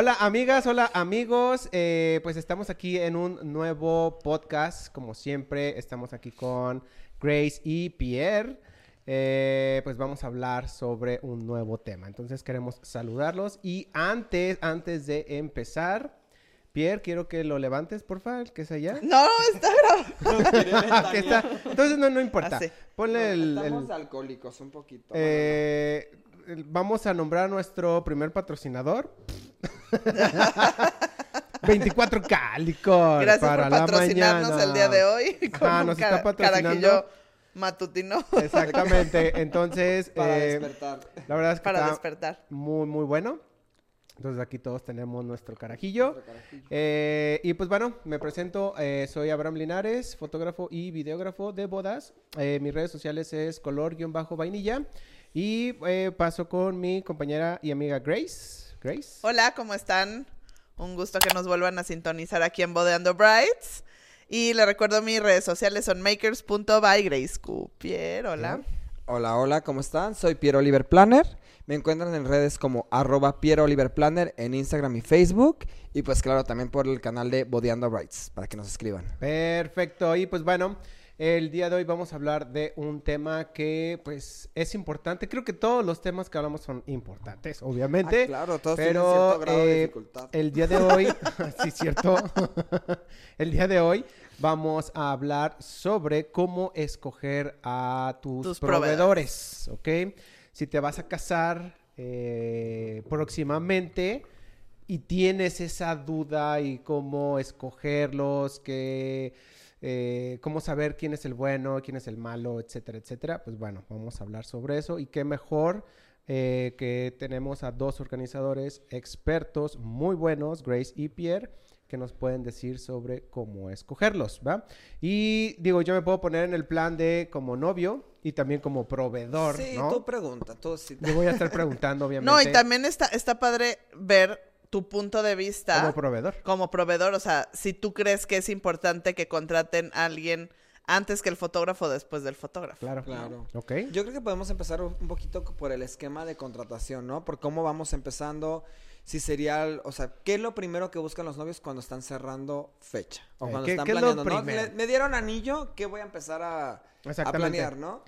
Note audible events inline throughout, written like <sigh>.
Hola amigas, hola amigos, eh, pues estamos aquí en un nuevo podcast, como siempre, estamos aquí con Grace y Pierre. Eh, pues vamos a hablar sobre un nuevo tema. Entonces queremos saludarlos y antes, antes de empezar, Pierre, quiero que lo levantes, por favor, que es allá. No, está grabado. <laughs> Está- Entonces no, no importa. Ah, sí. Ponle el, Estamos el- alcohólicos un poquito. eh, vamos a nombrar a nuestro primer patrocinador. <laughs> 24K licor Gracias para por la patrocinarnos mañana. el día de hoy. Con un nos está patrocinando. carajillo matutino Exactamente. Entonces, <laughs> para eh, despertar. la verdad es que para está despertar. muy, muy bueno. Entonces aquí todos tenemos nuestro carajillo. Nuestro carajillo. Eh, y pues bueno, me presento, eh, soy Abraham Linares, fotógrafo y videógrafo de bodas. Eh, mis redes sociales es color-vainilla. Y eh, paso con mi compañera y amiga Grace. Grace. Hola, ¿cómo están? Un gusto que nos vuelvan a sintonizar aquí en Bodeando Brights. Y les recuerdo mis redes sociales son makers.bygracecupier. Hola. Hola, hola, ¿cómo están? Soy Piero Oliver Planner. Me encuentran en redes como arroba Piero Oliver Planner en Instagram y Facebook. Y pues claro, también por el canal de Bodeando Brights, para que nos escriban. Perfecto. Y pues bueno, el día de hoy vamos a hablar de un tema que pues es importante. Creo que todos los temas que hablamos son importantes, obviamente. Ah, claro, todos pero, tienen cierto grado de eh, dificultad. El día de hoy, <laughs> sí, cierto. <laughs> el día de hoy vamos a hablar sobre cómo escoger a tus, Tus proveedores, ¿ok? Si te vas a casar eh, próximamente y tienes esa duda y cómo escogerlos, que, eh, cómo saber quién es el bueno, quién es el malo, etcétera, etcétera, pues bueno, vamos a hablar sobre eso y qué mejor eh, que tenemos a dos organizadores expertos muy buenos, Grace y Pierre, que nos pueden decir sobre cómo escogerlos, ¿va? Y digo, yo me puedo poner en el plan de como novio y también como proveedor, Sí, ¿no? tú pregunta, tú sí. Yo voy a estar <laughs> preguntando, obviamente. No, y también está, está padre ver tu punto de vista como proveedor. como proveedor. O sea, si tú crees que es importante que contraten a alguien antes que el fotógrafo o después del fotógrafo. Claro. Claro. Ok. Yo creo que podemos empezar un poquito por el esquema de contratación, ¿no? Por cómo vamos empezando, si sería, o sea, ¿qué es lo primero que buscan los novios cuando están cerrando fecha? O Eh, cuando ¿qué- están qué es lo planeando, ¿no? Le- me dieron anillo, ¿qué voy a empezar a, a planear, no?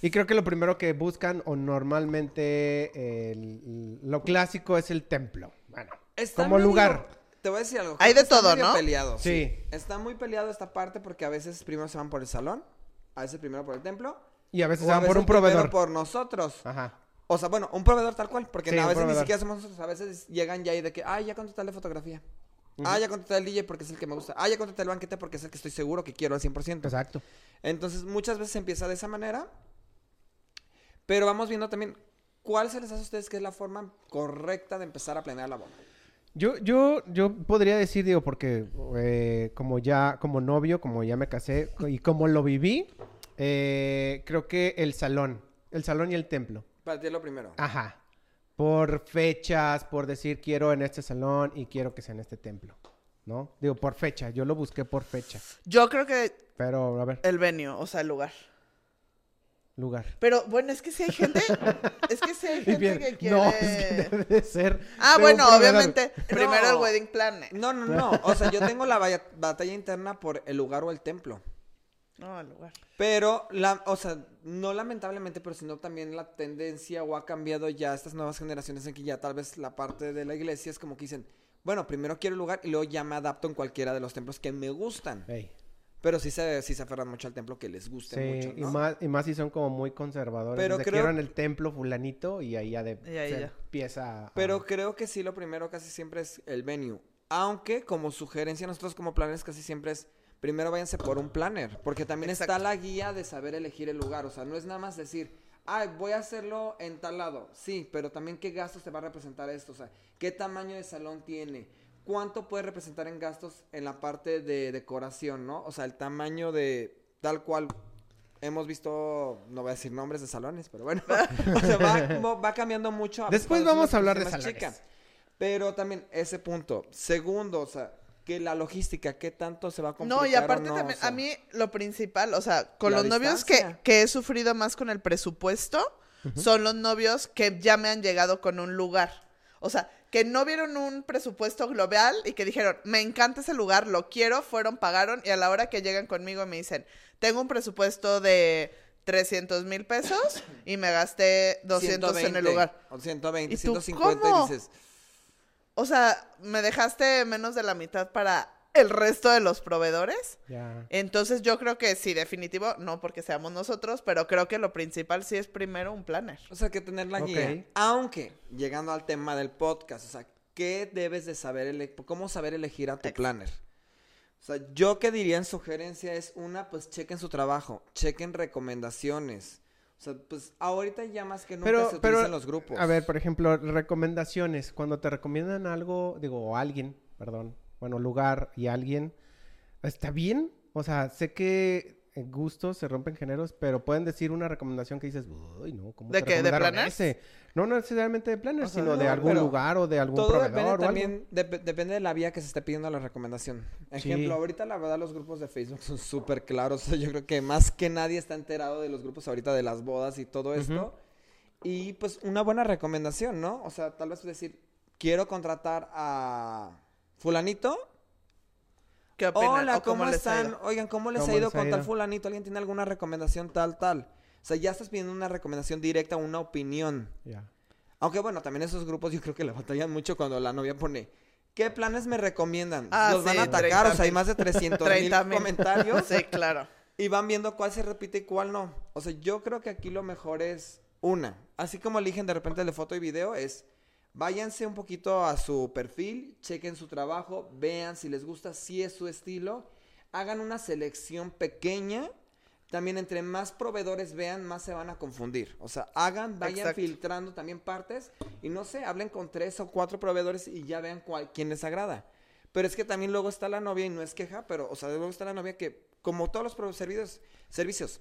Y creo que lo primero que buscan o normalmente el- lo clásico es el templo. Bueno, Está como medio- lugar. Te voy a decir algo. Hay de está todo, medio ¿no? peleado, sí. Sí. Está muy peleado esta parte porque a veces primero se van por el salón, a veces primero por el templo. Y a veces o se a van por un proveedor. primero por nosotros. Ajá. O sea, bueno, un proveedor tal cual, porque Sí, a veces ni siquiera somos nosotros, a veces llegan ya y de que, ay, ya contraté la fotografía. Ah, ya contraté el DJ porque es el que me gusta. Ah, ya contraté el banquete porque es el que estoy seguro que quiero al 100%. Exacto. Entonces, muchas veces empieza de esa manera. Pero vamos viendo también cuál se les hace a ustedes que es la forma correcta de empezar a planear la boda. Yo, yo, yo podría decir, digo, porque eh, como ya, como novio, como ya me casé y como lo viví, eh, creo que el salón, el salón y el templo. Para ti es lo primero. Ajá. Por fechas, por decir quiero en este salón y quiero que sea en este templo. ¿No? Digo, por fecha. Yo lo busqué por fecha. Yo creo que Pero, a ver, el venue, o sea, el lugar. Lugar. Pero bueno, es que si hay gente, es que si hay <laughs> gente bien, que quiere... No, es que <laughs> debe de ser. Ah, bueno, obviamente, <laughs> primero el wedding planner. No, no, no. O sea, yo tengo la batalla interna por el lugar o el templo. No, el lugar. Pero, la, o sea, no lamentablemente, pero sino también la tendencia o ha cambiado ya estas nuevas generaciones en que ya tal vez la parte de la iglesia es como que dicen, bueno, primero quiero el lugar y luego ya me adapto en cualquiera de los templos que me gustan. Ey, Pero sí se, sí se aferran mucho al templo que les guste sí, mucho, y, más, y más si son como muy conservadores. Pero de creo- el templo fulanito y ahí ya de, Y ahí se ya. empieza a- Pero creo que sí, lo primero casi siempre es el venue. Aunque como sugerencia nosotros como planes casi siempre es primero váyanse por un planner, porque también Exacto. está la guía de saber elegir el lugar, o sea, no es nada más decir, ay, voy a hacerlo en tal lado, sí, pero también qué gastos te va a representar esto, o sea, qué tamaño de salón tiene, cuánto puede representar en gastos en la parte de decoración, ¿no? O sea, el tamaño de tal cual hemos visto, no voy a decir nombres de salones, pero bueno, <laughs> o sea, va, cambiando mucho. Después vamos a hablar de salones. Pero también ese punto. Segundo, o sea, que la logística, ¿qué tanto se va a complicar No, y aparte no? también, O sea, a mí lo principal, o sea, con los novios que he sufrido más con el presupuesto, son los novios que ya me han llegado con un lugar. O sea, que no vieron un presupuesto global y que dijeron, me encanta ese lugar, lo quiero, fueron, pagaron y a la hora que llegan conmigo me dicen, tengo un presupuesto de 300 mil pesos y me gasté 200 en el 120, lugar. O 120, ¿Y tú 150 cómo? y dices, O sea, me dejaste menos de la mitad para el resto de los proveedores. Entonces yo creo que sí, definitivo, no porque seamos nosotros, pero creo que lo principal sí es primero un planner. o sea, que tener la Ok. guía. Aunque, llegando al tema del podcast, o sea, ¿qué debes de saber, ele- cómo saber elegir a tu Ex- planner? O sea, yo que diría en sugerencia es una, pues chequen su trabajo, chequen recomendaciones. O sea, pues ahorita ya más que nunca Pero, se pero, utilizan los grupos. a ver, por ejemplo, recomendaciones. Cuando te recomiendan algo, digo, o alguien, perdón, bueno, lugar y alguien, ¿está bien? O sea, sé que en gustos se rompen géneros, pero pueden decir una recomendación que dices, uy, no, ¿cómo ¿De te qué? ¿De planners? ese? No no necesariamente de O sea, sino de algún lugar o de algún Todo proveedor depende o algo. también, dep- depende de la vía que se esté pidiendo la recomendación. Ejemplo, Sí. ahorita la verdad los grupos de Facebook son súper claros. <laughs> Yo creo que más que nadie está enterado de los grupos ahorita de las bodas y todo esto. Y pues una buena recomendación, ¿no? O sea, tal vez decir, quiero contratar a fulanito. ¿Qué opinan? Hola, ¿O ¿cómo, están? Oigan, ¿cómo les ¿Cómo ha ido les ha con tal fulanito? ¿Alguien tiene alguna recomendación tal, tal? O sea, ya estás pidiendo una recomendación directa, una opinión. Ya. Aunque bueno, también esos grupos yo creo que le batallan mucho cuando la novia pone, ¿qué planes me recomiendan? Ah, Los van a atacar, 30 o sea, hay más de 300 mil 30 mil. comentarios Sí, claro. y van viendo cuál se repite y cuál no. O sea, yo creo que aquí lo mejor es una. Así como eligen de repente el de foto y video, es váyanse un poquito a su perfil, chequen su trabajo, vean si les gusta, si es su estilo, hagan una selección pequeña. También entre más proveedores vean, más se van a confundir. O sea, hagan, vayan Exacto. filtrando también partes y no sé, hablen con tres o cuatro proveedores y ya vean cuál, quién les agrada. Pero es que también luego está la novia y no es queja, pero, o sea, luego está la novia que, como todos los servicios, servicios,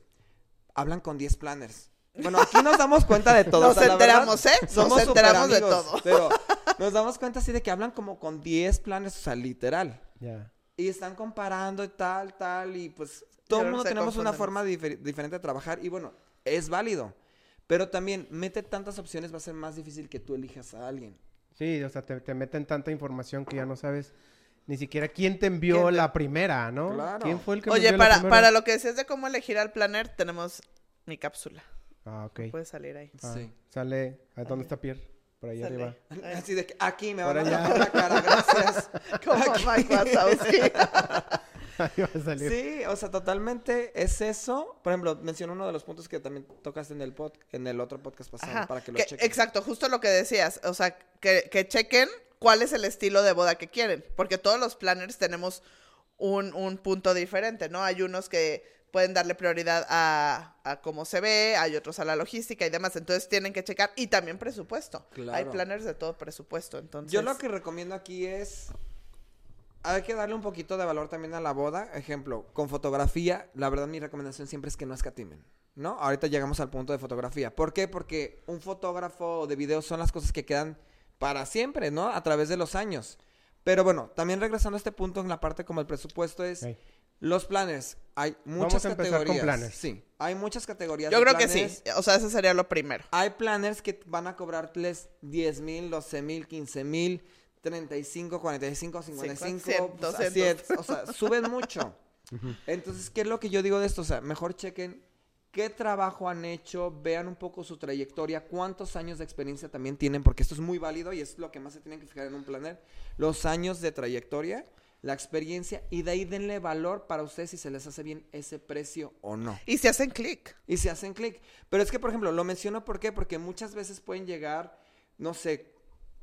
hablan con 10 planners. Bueno, aquí nos damos cuenta de todo. Nos o sea, la verdad, enteramos, ¿eh? Nos somos enteramos de superamigos, todo. Pero <laughs> nos damos cuenta así de que hablan como con 10 planners, o sea, literal. Ya. Y están comparando y tal, tal, y pues todo el mundo tenemos una forma difer- diferente de trabajar y bueno, es válido. Pero también, mete tantas opciones, va a ser más difícil que tú elijas a alguien. Sí, o sea, te, te meten tanta información que ya no sabes ni siquiera quién te envió ¿Quién te- la primera, ¿no? Claro. ¿Quién fue el que me Oye, envió la para, primera? para lo que decías de cómo elegir al planner, tenemos mi cápsula. Ah, ok. Puede salir ahí. Ah, Sí. Sale. ¿a ¿Dónde está Pierre? Por ahí Sale. arriba. <laughs> Así de que aquí me van a dar la cara, gracias. <laughs> Como Mike Wazowski. <laughs> Ahí va a salir. Sí, o sea, totalmente es eso. Por ejemplo, menciono uno de los puntos que también tocaste en el pod, en el otro podcast pasado Ajá, para que lo que- chequen. Exacto, justo lo que decías. O sea, que, que chequen cuál es el estilo de boda que quieren. Porque todos los planners tenemos un, un punto diferente, ¿no? Hay unos que pueden darle prioridad a, a cómo se ve, hay otros a la logística y demás. Entonces tienen que checar. Y también presupuesto. Claro. Hay planners de todo presupuesto. Entonces. Yo lo que recomiendo aquí es. Hay que darle un poquito de valor también a la boda. Ejemplo, con fotografía, la verdad mi recomendación siempre es que no escatimen. ¿No? Ahorita llegamos al punto de fotografía. ¿Por qué? Porque un fotógrafo de video son las cosas que quedan para siempre, ¿no? A través de los años. Pero bueno, también regresando a este punto en la parte como el presupuesto es. Los planners. Hay muchas Vamos a empezar con categorías. planners. Sí, hay muchas categorías. Yo de creo que sí. O sea, ese sería lo primero. Hay planners que van a cobrarles 10 mil, 12 mil, 15 mil, 35, 45, 55, 100, pues, 200. así es. O sea, <laughs> suben mucho. Entonces, ¿qué es lo que yo digo de esto? O sea, mejor chequen qué trabajo han hecho, vean un poco su trayectoria, cuántos años de experiencia también tienen, porque esto es muy válido y es lo que más se tienen que fijar en un planner. Los años de trayectoria, la experiencia y de ahí denle valor para ustedes si se les hace bien ese precio o no Y se hacen clic. y se hacen clic. Pero es que, por ejemplo, lo menciono ¿por qué? Porque muchas veces pueden llegar, no sé,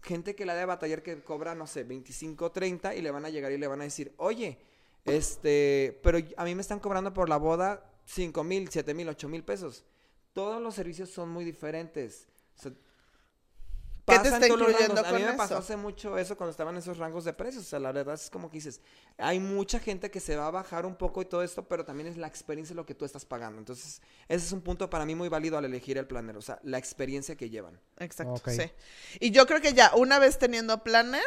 gente que la de batallar que cobra, no sé, 25, 30 y le van a llegar y le van a decir, oye, este, pero a mí me están cobrando por la boda 5 mil, 7 mil, 8 mil pesos. Todos los servicios son muy diferentes. O sea, ¿Qué te está incluyendo rangos. A mí con me pasó hace mucho eso cuando estaban esos rangos de precios. O sea, la verdad es como que dices, hay mucha gente que se va a bajar un poco y todo esto, pero también es la experiencia lo que tú estás pagando. Entonces, ese es un punto para mí muy válido al elegir el planner. O sea, la experiencia que llevan. Exacto, sí. Y yo creo que ya, una vez teniendo planner,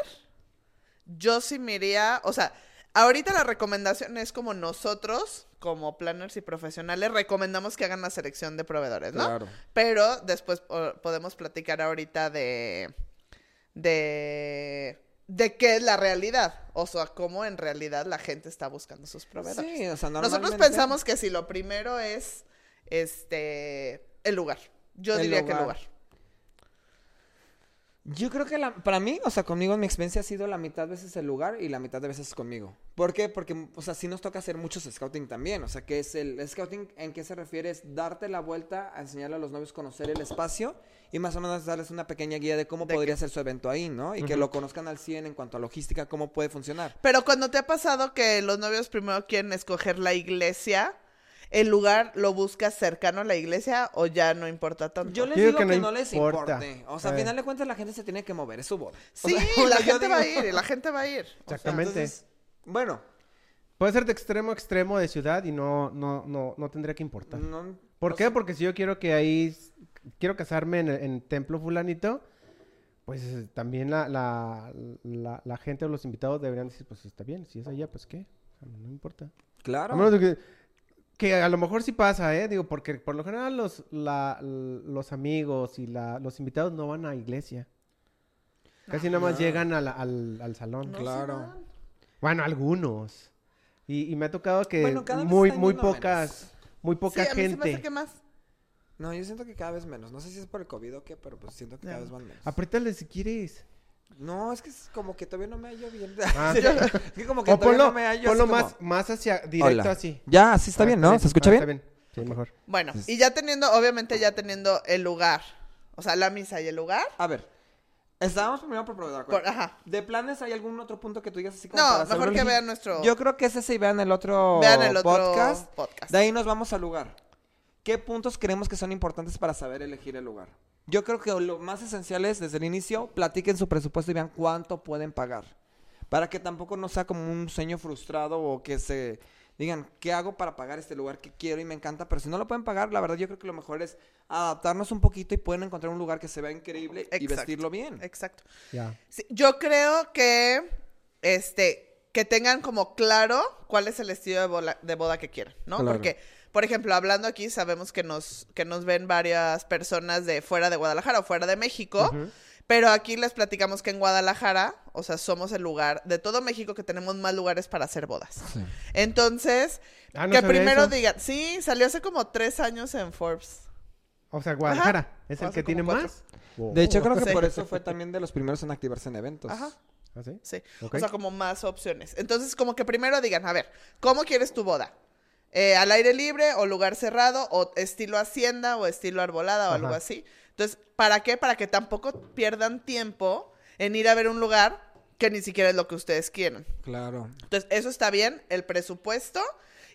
yo sí me iría, o sea, ahorita la recomendación es como nosotros, como planners y profesionales, recomendamos que hagan la selección de proveedores, ¿no? Claro. Pero después po- podemos platicar ahorita de, de, de qué es la realidad. O sea, cómo en realidad la gente está buscando sus proveedores. Sí, o sea, Nosotros normalmente- pensamos que si lo primero es este el lugar. Yo El diría que el lugar. Yo creo que la- para mí, o sea, conmigo en mi experiencia ha sido la mitad de veces el lugar y la mitad de veces conmigo. ¿Por qué? Porque, o sea, sí nos toca hacer muchos scouting también. O sea, que es el scouting en qué se refiere es darte la vuelta a enseñarle a los novios conocer el espacio y más o menos darles una pequeña guía de cómo De podría ser su evento ahí, ¿no? Y que lo conozcan al 100 en cuanto a logística, cómo puede funcionar. Pero cuando te ha pasado que los novios primero quieren escoger la iglesia, ¿el lugar lo buscas cercano a la iglesia o ya no importa tanto? Yo les digo digo que que, no no, les importa. importe. O sea, Eh. al final de cuentas la gente se tiene que mover, es su boda. O Sí, sea, <laughs> la gente va a ir, la gente va a ir. O sea, Exactamente. Entonces, bueno, Puede ser de extremo a extremo de ciudad y no, no, no, no tendría que importar. no, ¿Por qué? sea, Porque si yo quiero que ahí, quiero casarme en, en templo fulanito, pues eh, también la, la, la, la gente o los invitados deberían decir, pues está bien, si es allá, pues qué, no importa. Claro. A menos de que, que a lo mejor sí pasa, ¿eh? Digo, porque por lo general los, la, los amigos y la, los invitados no van a iglesia. Casi nada más no. llegan a la- al, al salón. Ah. no se claro. van. Bueno, algunos. Y, y me ha tocado que Bueno, cada vez muy, están muy yendo pocas, muy poca sí, a mí se me gente. hace que más. No, yo siento que cada vez menos. No sé si es por el COVID o qué, pero pues siento que cada Ya. vez van menos. Apriétale si quieres. No, es que es como que todavía no me hallo bien. Ah, <laughs> es que como que O todavía ponlo, no me hallo ponlo así como- más, más hacia directo Hola. así. Ya, sí está Ah, bien, ¿no? ¿Se escucha Ah, bien? Está bien. Sí, mejor. Bueno, y ya teniendo, obviamente ya teniendo el lugar, o sea, la misa y el lugar. A ver, estábamos primero por proveedor. Ajá. ¿De planes hay algún otro punto que tú digas así como No, para hacerlo mejor que vean nuestro. Yo creo que ese sí vean el otro, vean el otro podcast. podcast. De ahí nos vamos al lugar. ¿Qué puntos creemos que son importantes para saber elegir el lugar? Yo creo que lo más esencial es, desde el inicio, platiquen su presupuesto y vean cuánto pueden pagar. Para que tampoco no sea como un sueño frustrado o que se digan, ¿qué hago para pagar este lugar que quiero y me encanta? Pero si no lo pueden pagar, la verdad yo creo que lo mejor es adaptarnos un poquito y pueden encontrar un lugar que se vea increíble y vestirlo bien. Exacto. Sí, yo creo que este que tengan como claro cuál es el estilo de boda, de boda que quieren, ¿no? Claro. Porque, por ejemplo, hablando aquí, sabemos que nos, que nos ven varias personas de fuera de Guadalajara o fuera de México, pero aquí les platicamos que en Guadalajara, o sea, somos el lugar de todo México que tenemos más lugares para hacer bodas. Entonces, Ah, no que primero eso. digan, sí, salió hace como tres años en Forbes. O sea, Guadalajara Ajá. es el Hace que tiene cuatro. más. Wow. De hecho, creo que Sí. por eso fue también de los primeros en activarse en eventos. Ajá. ¿Ah, sí? Sí, o sea, como más opciones. Entonces, como que primero digan, a ver, ¿cómo quieres tu boda? Eh, ¿Al aire libre o lugar cerrado o estilo hacienda o estilo arbolada o Ajá. algo así? Entonces, ¿para qué? Para que tampoco pierdan tiempo en ir a ver un lugar que ni siquiera es lo que ustedes quieren. Claro. Entonces, eso está bien, el presupuesto.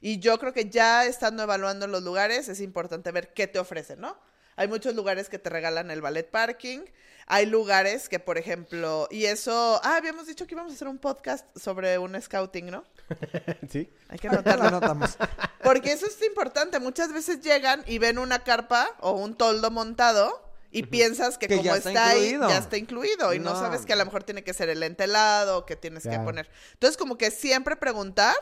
Y yo creo que ya estando evaluando los lugares, es importante ver qué te ofrecen, ¿no? Hay muchos lugares que te regalan el ballet parking. Hay lugares que, por ejemplo, y eso. Ah, habíamos dicho que íbamos a hacer un podcast sobre un scouting, ¿no? <laughs> sí. Hay que Ya lo anotarlo. notamos. Porque eso es importante. Muchas veces llegan y ven una carpa o un toldo montado y piensas que, Que como está, está ahí, ya está incluido. Y no. No. sabes que a lo mejor tiene que ser el entelado, que tienes que poner. Entonces, como que siempre preguntar,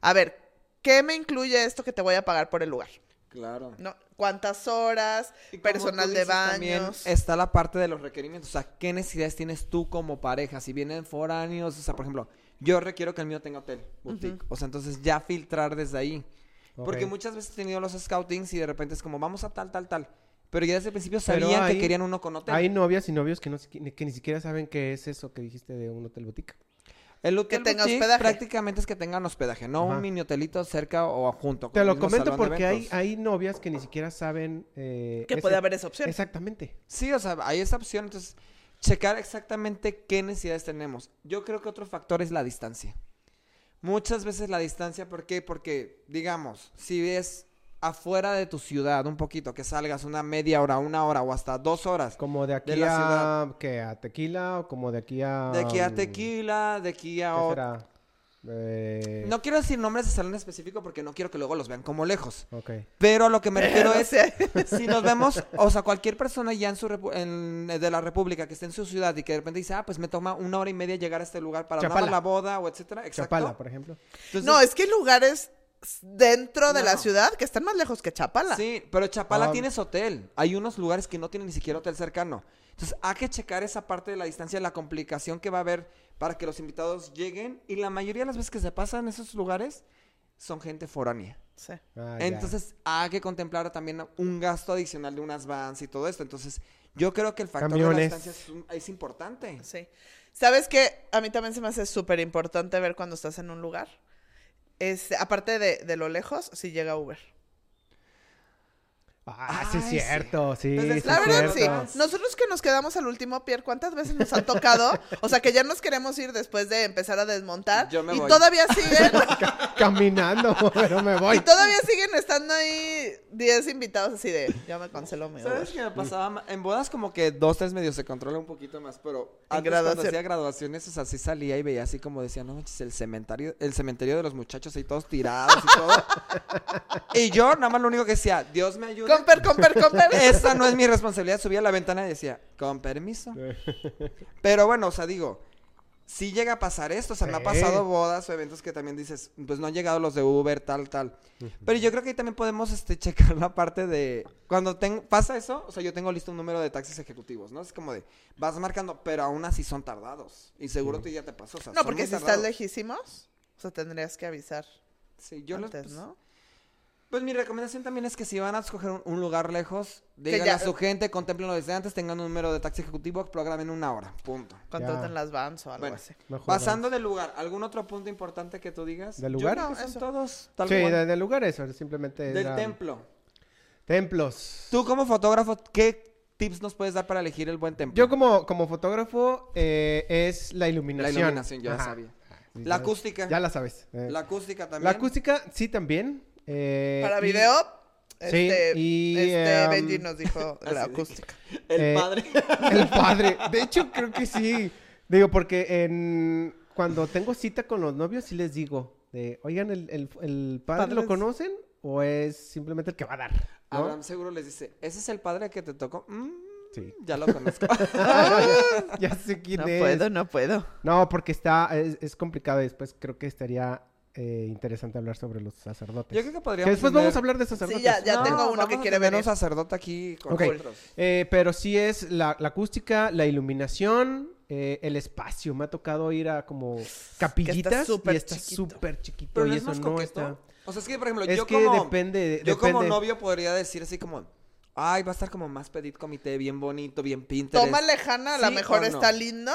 a ver, ¿qué me incluye esto que te voy a pagar por el lugar? Claro. ¿No? ¿Cuántas horas? Y Personal de también baños. está la parte de los requerimientos. O sea, ¿qué necesidades tienes tú como pareja? Si vienen foráneos, o sea, por ejemplo, yo requiero que el mío tenga hotel, boutique. O sea, entonces ya filtrar desde ahí. Porque muchas veces he tenido los scoutings y de repente es como, vamos a tal, tal, tal. Pero ya desde el principio sabían que querían uno con hotel. Hay novias y novios que, no, que ni siquiera saben qué es eso que dijiste de un hotel boutique. El hotel tenga boutique hospedaje. prácticamente es que tengan hospedaje, no Ajá. un mini hotelito cerca o junto. con Te lo comento porque hay, hay novias que ni siquiera saben... Eh, Que ese- puede haber esa opción. Exactamente. Sí, o sea, hay esa opción. Entonces, checar exactamente qué necesidades tenemos. Yo creo que otro factor es la distancia. Muchas veces la distancia, ¿por qué? Porque, digamos, si es afuera de tu ciudad un poquito, que salgas una media hora, una hora o hasta dos horas. Como de aquí De la a... ciudad. ¿qué? ¿A Tequila o como de aquí a... De aquí a Tequila, de aquí a... ¿Qué será? Eh, No quiero decir nombres de salón específico porque no quiero que luego los vean como lejos. Ok. Pero a lo que me <laughs> refiero es, <laughs> si nos vemos, o sea, cualquier persona ya en su repu- en- de la República que esté en su ciudad y que de repente dice, ah, pues me toma una hora y media llegar a este lugar para Chapala. la boda o etcétera. Exacto. Chapala, por ejemplo. Entonces, no, es que hay lugares dentro de la ciudad que están más lejos que Chapala. Sí, pero Chapala Ah. tienes hotel. Hay unos lugares que no tienen ni siquiera hotel cercano. Entonces, hay que checar esa parte de la distancia, la complicación que va a haber para que los invitados lleguen. Y la mayoría de las veces que se pasan en esos lugares son gente foránea. Sí. Ah. Entonces, hay que contemplar también un gasto adicional de unas vans y todo esto. Entonces, yo creo que el factor de la distancia es, un- es importante. Sí. ¿Sabes qué? A mí también se me hace súper importante ver cuando estás en un lugar. Es, aparte de, de lo lejos, si llega Uber. Ah, sí es Ay, sí. cierto, sí. Entonces, sí La verdad, cierto. sí. Nosotros que nos quedamos al último, Pierre, ¿cuántas veces nos han tocado? O sea, que ya nos queremos ir después de empezar a desmontar. Yo me y voy. todavía siguen. <laughs> Caminando, pero me y voy. todavía siguen estando ahí 10 invitados así de, ya me canceló mi ¿Sabes qué me pasaba? En bodas como que dos, tres medios se controla un poquito más, pero antes cuando hacía graduaciones, o sea, sí salía y veía así como decía, no manches, el cementerio, el cementerio de los muchachos ahí todos tirados y todo. <laughs> y yo nada más lo único que decía, Dios me ayude. Comper, comper, comper. Esta no es mi responsabilidad. Subía a la ventana y decía, con permiso. Pero bueno, o sea, digo, si llega a pasar esto, o sea, me ha pasado bodas o eventos que también dices, pues no han llegado los de Uber, tal, tal. Pero yo creo que ahí también podemos este, checar la parte de. Cuando ten- pasa eso, o sea, yo tengo listo un número de taxis ejecutivos, ¿no? Es como de, vas marcando, pero aún así son tardados. Y seguro tú ya te pasó. O sea, No, porque si estás lejísimos, o sea, tendrías que avisar Sí, yo les- antes, pues, ¿no? Pues mi recomendación también es que si van a escoger un, un lugar lejos, ya- a su gente, contemplenlo desde antes, tengan un número de taxi ejecutivo, programen una hora, punto. Contraten las vans o algo Bueno, así. Mejor Pasando del lugar, ¿algún otro punto importante que tú digas? ¿Del Yo lugar? que No, son todos tal Sí, cual. de- del lugar eso, simplemente. Del templo. Templos. Tú como fotógrafo, ¿qué tips nos puedes dar para elegir el buen templo? Yo como, como fotógrafo eh, es la La iluminación. iluminación, ya Ajá. sabía. Sí, La ya- acústica. Ya la sabes. eh. La acústica también. La acústica, sí, también. Eh, Para y- video, Sí, este, y, este em, Benji nos dijo <laughs> la de- acústica. El Eh, padre. <laughs> El padre. De hecho, creo que sí. Digo, porque en cuando tengo cita con los novios, sí les digo, de, oigan, ¿el, el, el padre lo conocen? ¿O es simplemente el que va a dar? ¿no? Abraham seguro les dice, ¿ese es el padre que te tocó? Mm, Sí. Ya lo conozco. <laughs> ya sé quién No es. puedo, no puedo. No, porque está, es, es complicado y después creo que estaría eh, interesante hablar sobre los sacerdotes. Yo creo que Que podríamos después tener- vamos a hablar de sacerdotes. ya- ya tengo uno que quiere tener venir. un sacerdote aquí con Ok. nosotros. Eh, pero sí es la, la acústica, la iluminación, eh, el espacio. Me ha tocado ir a como capillitas y está súper chiquito Pero y no es eso más no está. O sea, es que, por ejemplo, Es yo que como... depende, Yo como novio podría decir así como... Ay, va a estar como más petit comité, bien bonito, bien Pinterest. Toma lejana, a lo ¿Sí mejor o no? está lindo,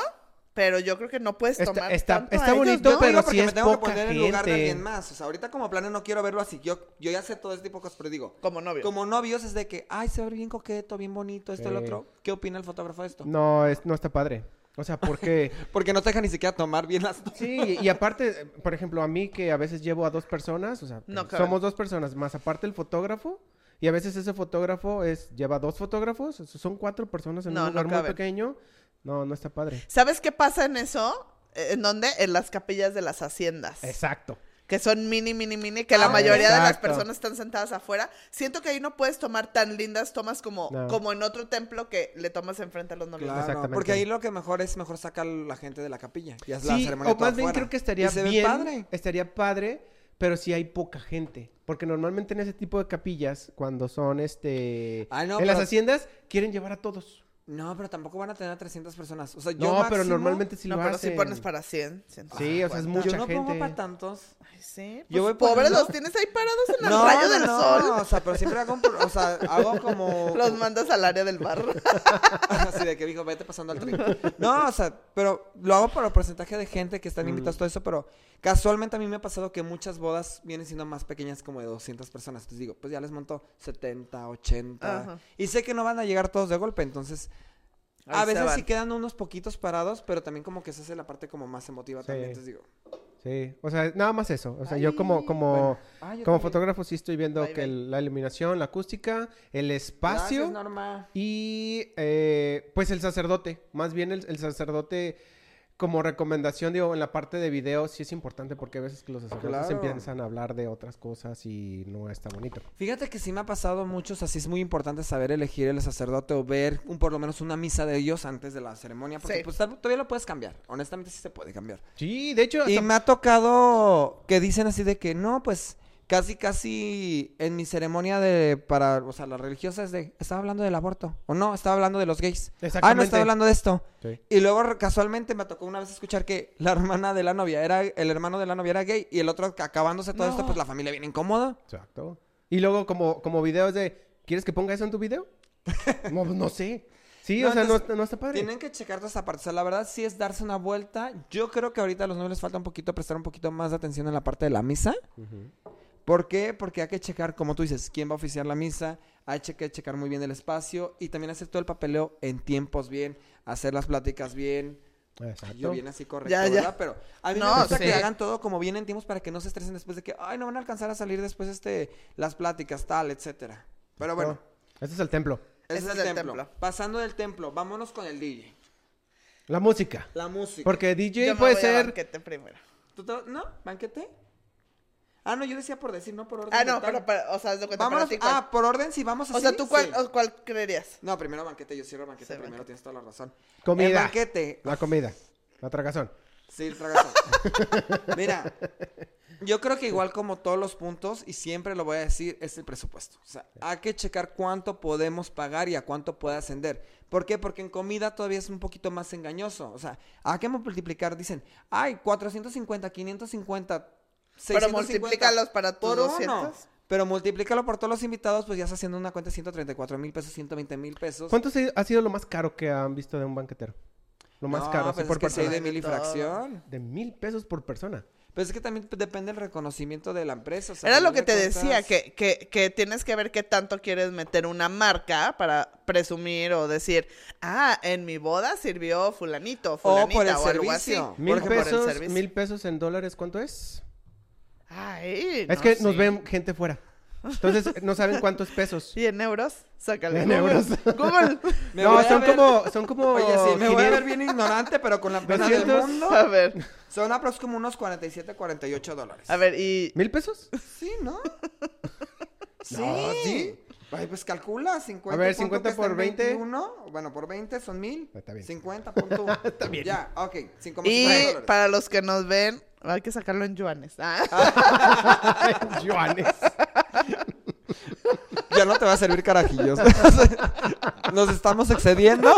pero yo creo que no puedes tomar está- tanto está a ellos, bonito, ¿no? pero Digo, sí porque me es tengo que poca poner en lugar de gente. alguien más. O sea, ahorita como plano no quiero verlo así. Yo, yo ya sé todo ese tipo de cosas, pero digo... Como novio. Como novios es de que, ay, se ve bien coqueto, bien bonito, esto, el Sí. otro. ¿Qué opina el fotógrafo de esto? No, es, no está padre. O sea, porque... <laughs> Porque no te deja ni siquiera tomar bien las Sí, y aparte, por ejemplo, a mí que a veces llevo a dos personas, o sea, No somos dos personas, más aparte el fotógrafo, y a veces ese fotógrafo es lleva dos fotógrafos, son cuatro personas en No, un no lugar muy pequeño. No, no está padre. ¿Sabes qué pasa en eso? Eh, ¿En dónde? En las capillas de las haciendas. Exacto. Que son mini, mini, mini, que la Ah, mayoría de las personas están sentadas afuera. Siento que ahí no puedes tomar tan lindas tomas como, No. como en otro templo que le tomas enfrente a los novios. Claro, Exactamente. porque ahí lo que mejor es mejor sacar la gente de la capilla. Y haz la Sí, ceremonia o más bien afuera. creo que estaría se bien, padre. estaría padre, pero si hay poca gente, porque normalmente en ese tipo de capillas, cuando son este, Ay, no, en las haciendas, quieren llevar a todos. No, pero tampoco van a tener a 300 personas. O sea, yo No, pero normalmente sí no, lo pero hacen. si pones para 100, Sí, o sea, es 150. mucha Yo no pongo gente. para tantos. Ay, sí. Yo Pues, voy pobres poniendo- los tienes ahí parados en el <laughs> No, rayo no, del no, sol. o sea, pero siempre hago, o sea, hago como... <laughs> Los mandas al área del bar. <laughs> Así de que dijo, vete pasando al tren. No, o sea, pero lo hago por el porcentaje de gente que están Mm. invitados, todo eso, pero casualmente a mí me ha pasado que muchas bodas vienen siendo más pequeñas como de 200 personas. Entonces digo, pues ya les monto 70, 80. Ajá. Y sé que no van a llegar todos de golpe, entonces... Ahí a veces van. sí quedan unos poquitos parados, pero también como que se hace la parte como más emotiva Sí. también. Entonces digo... Sí, o sea, nada más eso. O sea, yo como, como, bueno. Ah, yo como también. fotógrafo sí estoy viendo que el- la iluminación, la acústica, el espacio Gracias, Norma. y eh, pues el sacerdote. Más bien el, el sacerdote como recomendación, digo, en la parte de video sí es importante porque a veces que los sacerdotes Claro. empiezan a hablar de otras cosas y no está bonito. Fíjate que sí me ha pasado muchos, así es muy importante saber elegir el sacerdote o ver un, por lo menos una misa de ellos antes de la ceremonia, porque Sí. pues todavía lo puedes cambiar, honestamente sí se puede cambiar. Sí, de hecho, Y me ha tocado que dicen así de que no, pues casi, casi en mi ceremonia de, para, o sea, las religiosas de, estaba hablando del aborto, o no, estaba hablando de los gays. Ah, no, estaba hablando de esto. Sí. Y luego casualmente me tocó una vez escuchar que la hermana de la novia era, el hermano de la novia era gay y el otro acabándose todo esto, pues la familia viene incómoda. Exacto. Y luego como, como videos de, ¿quieres que ponga eso en tu video? <laughs> no, no sé. Sí, No, o sea, no, entonces, está- no está padre. Tienen que checar toda esa parte. O sea, la verdad sí es darse una vuelta. Yo creo que ahorita a los novios les falta un poquito prestar un poquito más de atención en la parte de la misa. Ujú. ¿Por qué? Porque hay que checar, como tú dices, quién va a oficiar la misa. Hay que checar muy bien el espacio y también hacer todo el papeleo en tiempos bien, hacer las pláticas bien. Exacto. Yo bien así correcto, Ya, ya. ¿verdad? Pero a mí No, me gusta sí. que hagan todo como bien en tiempos para que no se estresen después de que, ay, no van a alcanzar a salir después este las pláticas, tal, etcétera. Pero bueno, Este es el templo. ese Ese es el el templo. templo. Pasando del templo, vámonos con el DJ. La música. La música. Porque DJ Yo me puede voy a ser... banquete primero. ¿Tú te- ¿No? ¿Banquete? Ah, no, yo decía por decir, no por orden. Ah, no, pero, pero, o sea, haz de cuenta Vámonos. para ti. Ah, por orden, si vamos así. o sea, ¿tú cuál, sí. cuál creerías? No, primero banquete, yo cierro banquete Sí, primero, banquete. tienes toda la razón. Comida. El banquete. La comida. La tragazón. Sí, el tragazo. <laughs> Mira, yo creo que igual como todos los puntos, y siempre lo voy a decir, es el presupuesto. O sea, hay que checar cuánto podemos pagar y a cuánto puede ascender. ¿Por qué? Porque en comida todavía es un poquito más engañoso. O sea, hay que multiplicar, dicen, ay, 450, 550, 650. Pero multiplícalos para tus por 200. uno. Pero multiplícalo por todos los invitados, pues ya estás haciendo una cuenta de 134 mil pesos, 120 mil pesos. ¿Cuánto ha sido lo más caro que han visto de un banquetero? Lo más No, caro, así pues por es que persona. de mil y fracción. De mil pesos por persona. Pero es que también depende del reconocimiento de la empresa. o sea, Era lo que te de decía, que, que, que tienes que ver qué tanto quieres meter una marca para presumir o decir, ah, en mi boda sirvió fulanito, O fulanita, por el o algo así. servicio. Mil Porque por el pesos, servicio. mil pesos en dólares, ¿cuánto es? Ay, es no que sé. nos ven gente fuera. Entonces <laughs> no saben cuántos pesos. ¿Y en euros? Sácale. En Google. euros. Google. <laughs> Me no, son ver- como, son como. Oye, sí, me voy a ver 500. bien ignorante, pero con la pena del 200. mundo. A ver, Son aproximadamente como unos 47, 48 dólares. a ver, y... ¿Mil pesos? Sí, ¿no? <laughs> sí. No, ¿sí? Ay, pues calcula, 50. A ver, punto 50 que está por en 20. 21. Bueno, por 20 son mil. Está bien. 50 punto. Está bien. Ya, ok. 5 Y dólares. para los que nos ven, hay que sacarlo en yuanes. Ah. <laughs> Yuanes. Ya no te va a servir carajillos. <laughs> Nos estamos excediendo.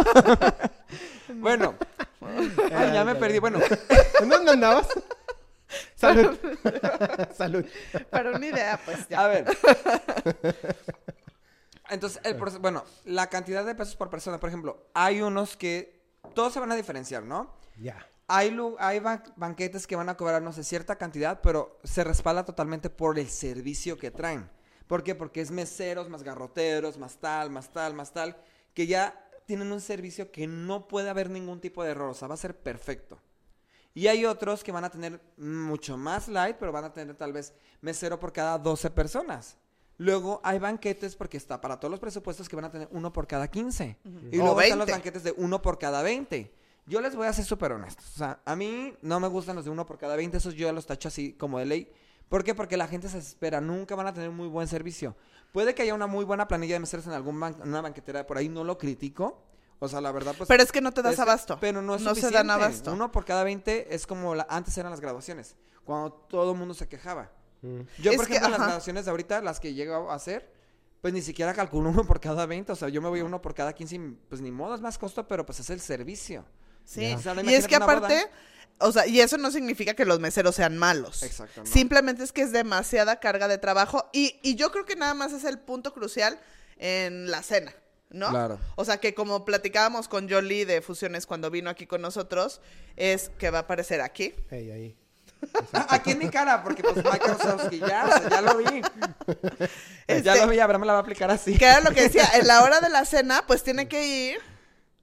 <laughs> bueno. Ay, ya me perdí. Bueno, ¿En dónde andabas? Salud. Salud. Para una idea, pues ya. a ver. Entonces, el bueno, la cantidad de pesos por persona, por ejemplo, hay unos que todos se van a diferenciar, ¿no? Ya. Hay, lu- hay ban- banquetes que van a cobrar, no sé, cierta cantidad, pero se respalda totalmente por el servicio que traen. ¿Por qué? Porque es meseros, más garroteros, más tal, más tal, más tal, que ya tienen un servicio que no puede haber ningún tipo de error, o sea, va a ser perfecto. Y hay otros que van a tener mucho más light, pero van a tener tal vez mesero por cada 12 personas. Luego hay banquetes porque está para todos los presupuestos que van a tener uno por cada 15. Y O luego están los 20. banquetes de uno por cada 20. Yo les voy a ser súper honestos. O sea, a mí no me gustan los de uno por cada 20. Esos yo ya los tacho así como de ley. ¿Por qué? Porque la gente se espera. Nunca van a tener muy buen servicio. Puede que haya una muy buena planilla de meseros en alguna una banquetera por ahí. No lo critico. O sea, la verdad, pues... Pero es que no te das es- abasto. Pero no es se dan suficiente. abasto. Uno por cada 20 es como la- antes eran las graduaciones. Cuando todo el mundo se quejaba. Mm. Yo, Es por que, ejemplo, en las graduaciones de ahorita, las que llego a hacer, pues ni siquiera calculo <laughs> uno por cada 20. O sea, yo me voy a uno por cada 15 y pues ni modo, es más costo, pero pues es el servicio. Sí. O sea, y es que aparte, o sea, y eso no significa que los meseros sean malos. Exacto, no. Simplemente es que es demasiada carga de trabajo y, y yo creo que nada más es el punto crucial en la cena, ¿no? Claro. O sea, que como platicábamos con Jolie de Fusiones cuando vino aquí con nosotros, es que va a aparecer aquí. Ey, ahí. Ah, <laughs> Aquí en mi cara, porque pues Michael Wazowski, ya, o sea, ya lo vi. Este- Ya lo vi, Abraham me la va a aplicar así. Que era lo que decía, en la hora de la cena, pues tiene que ir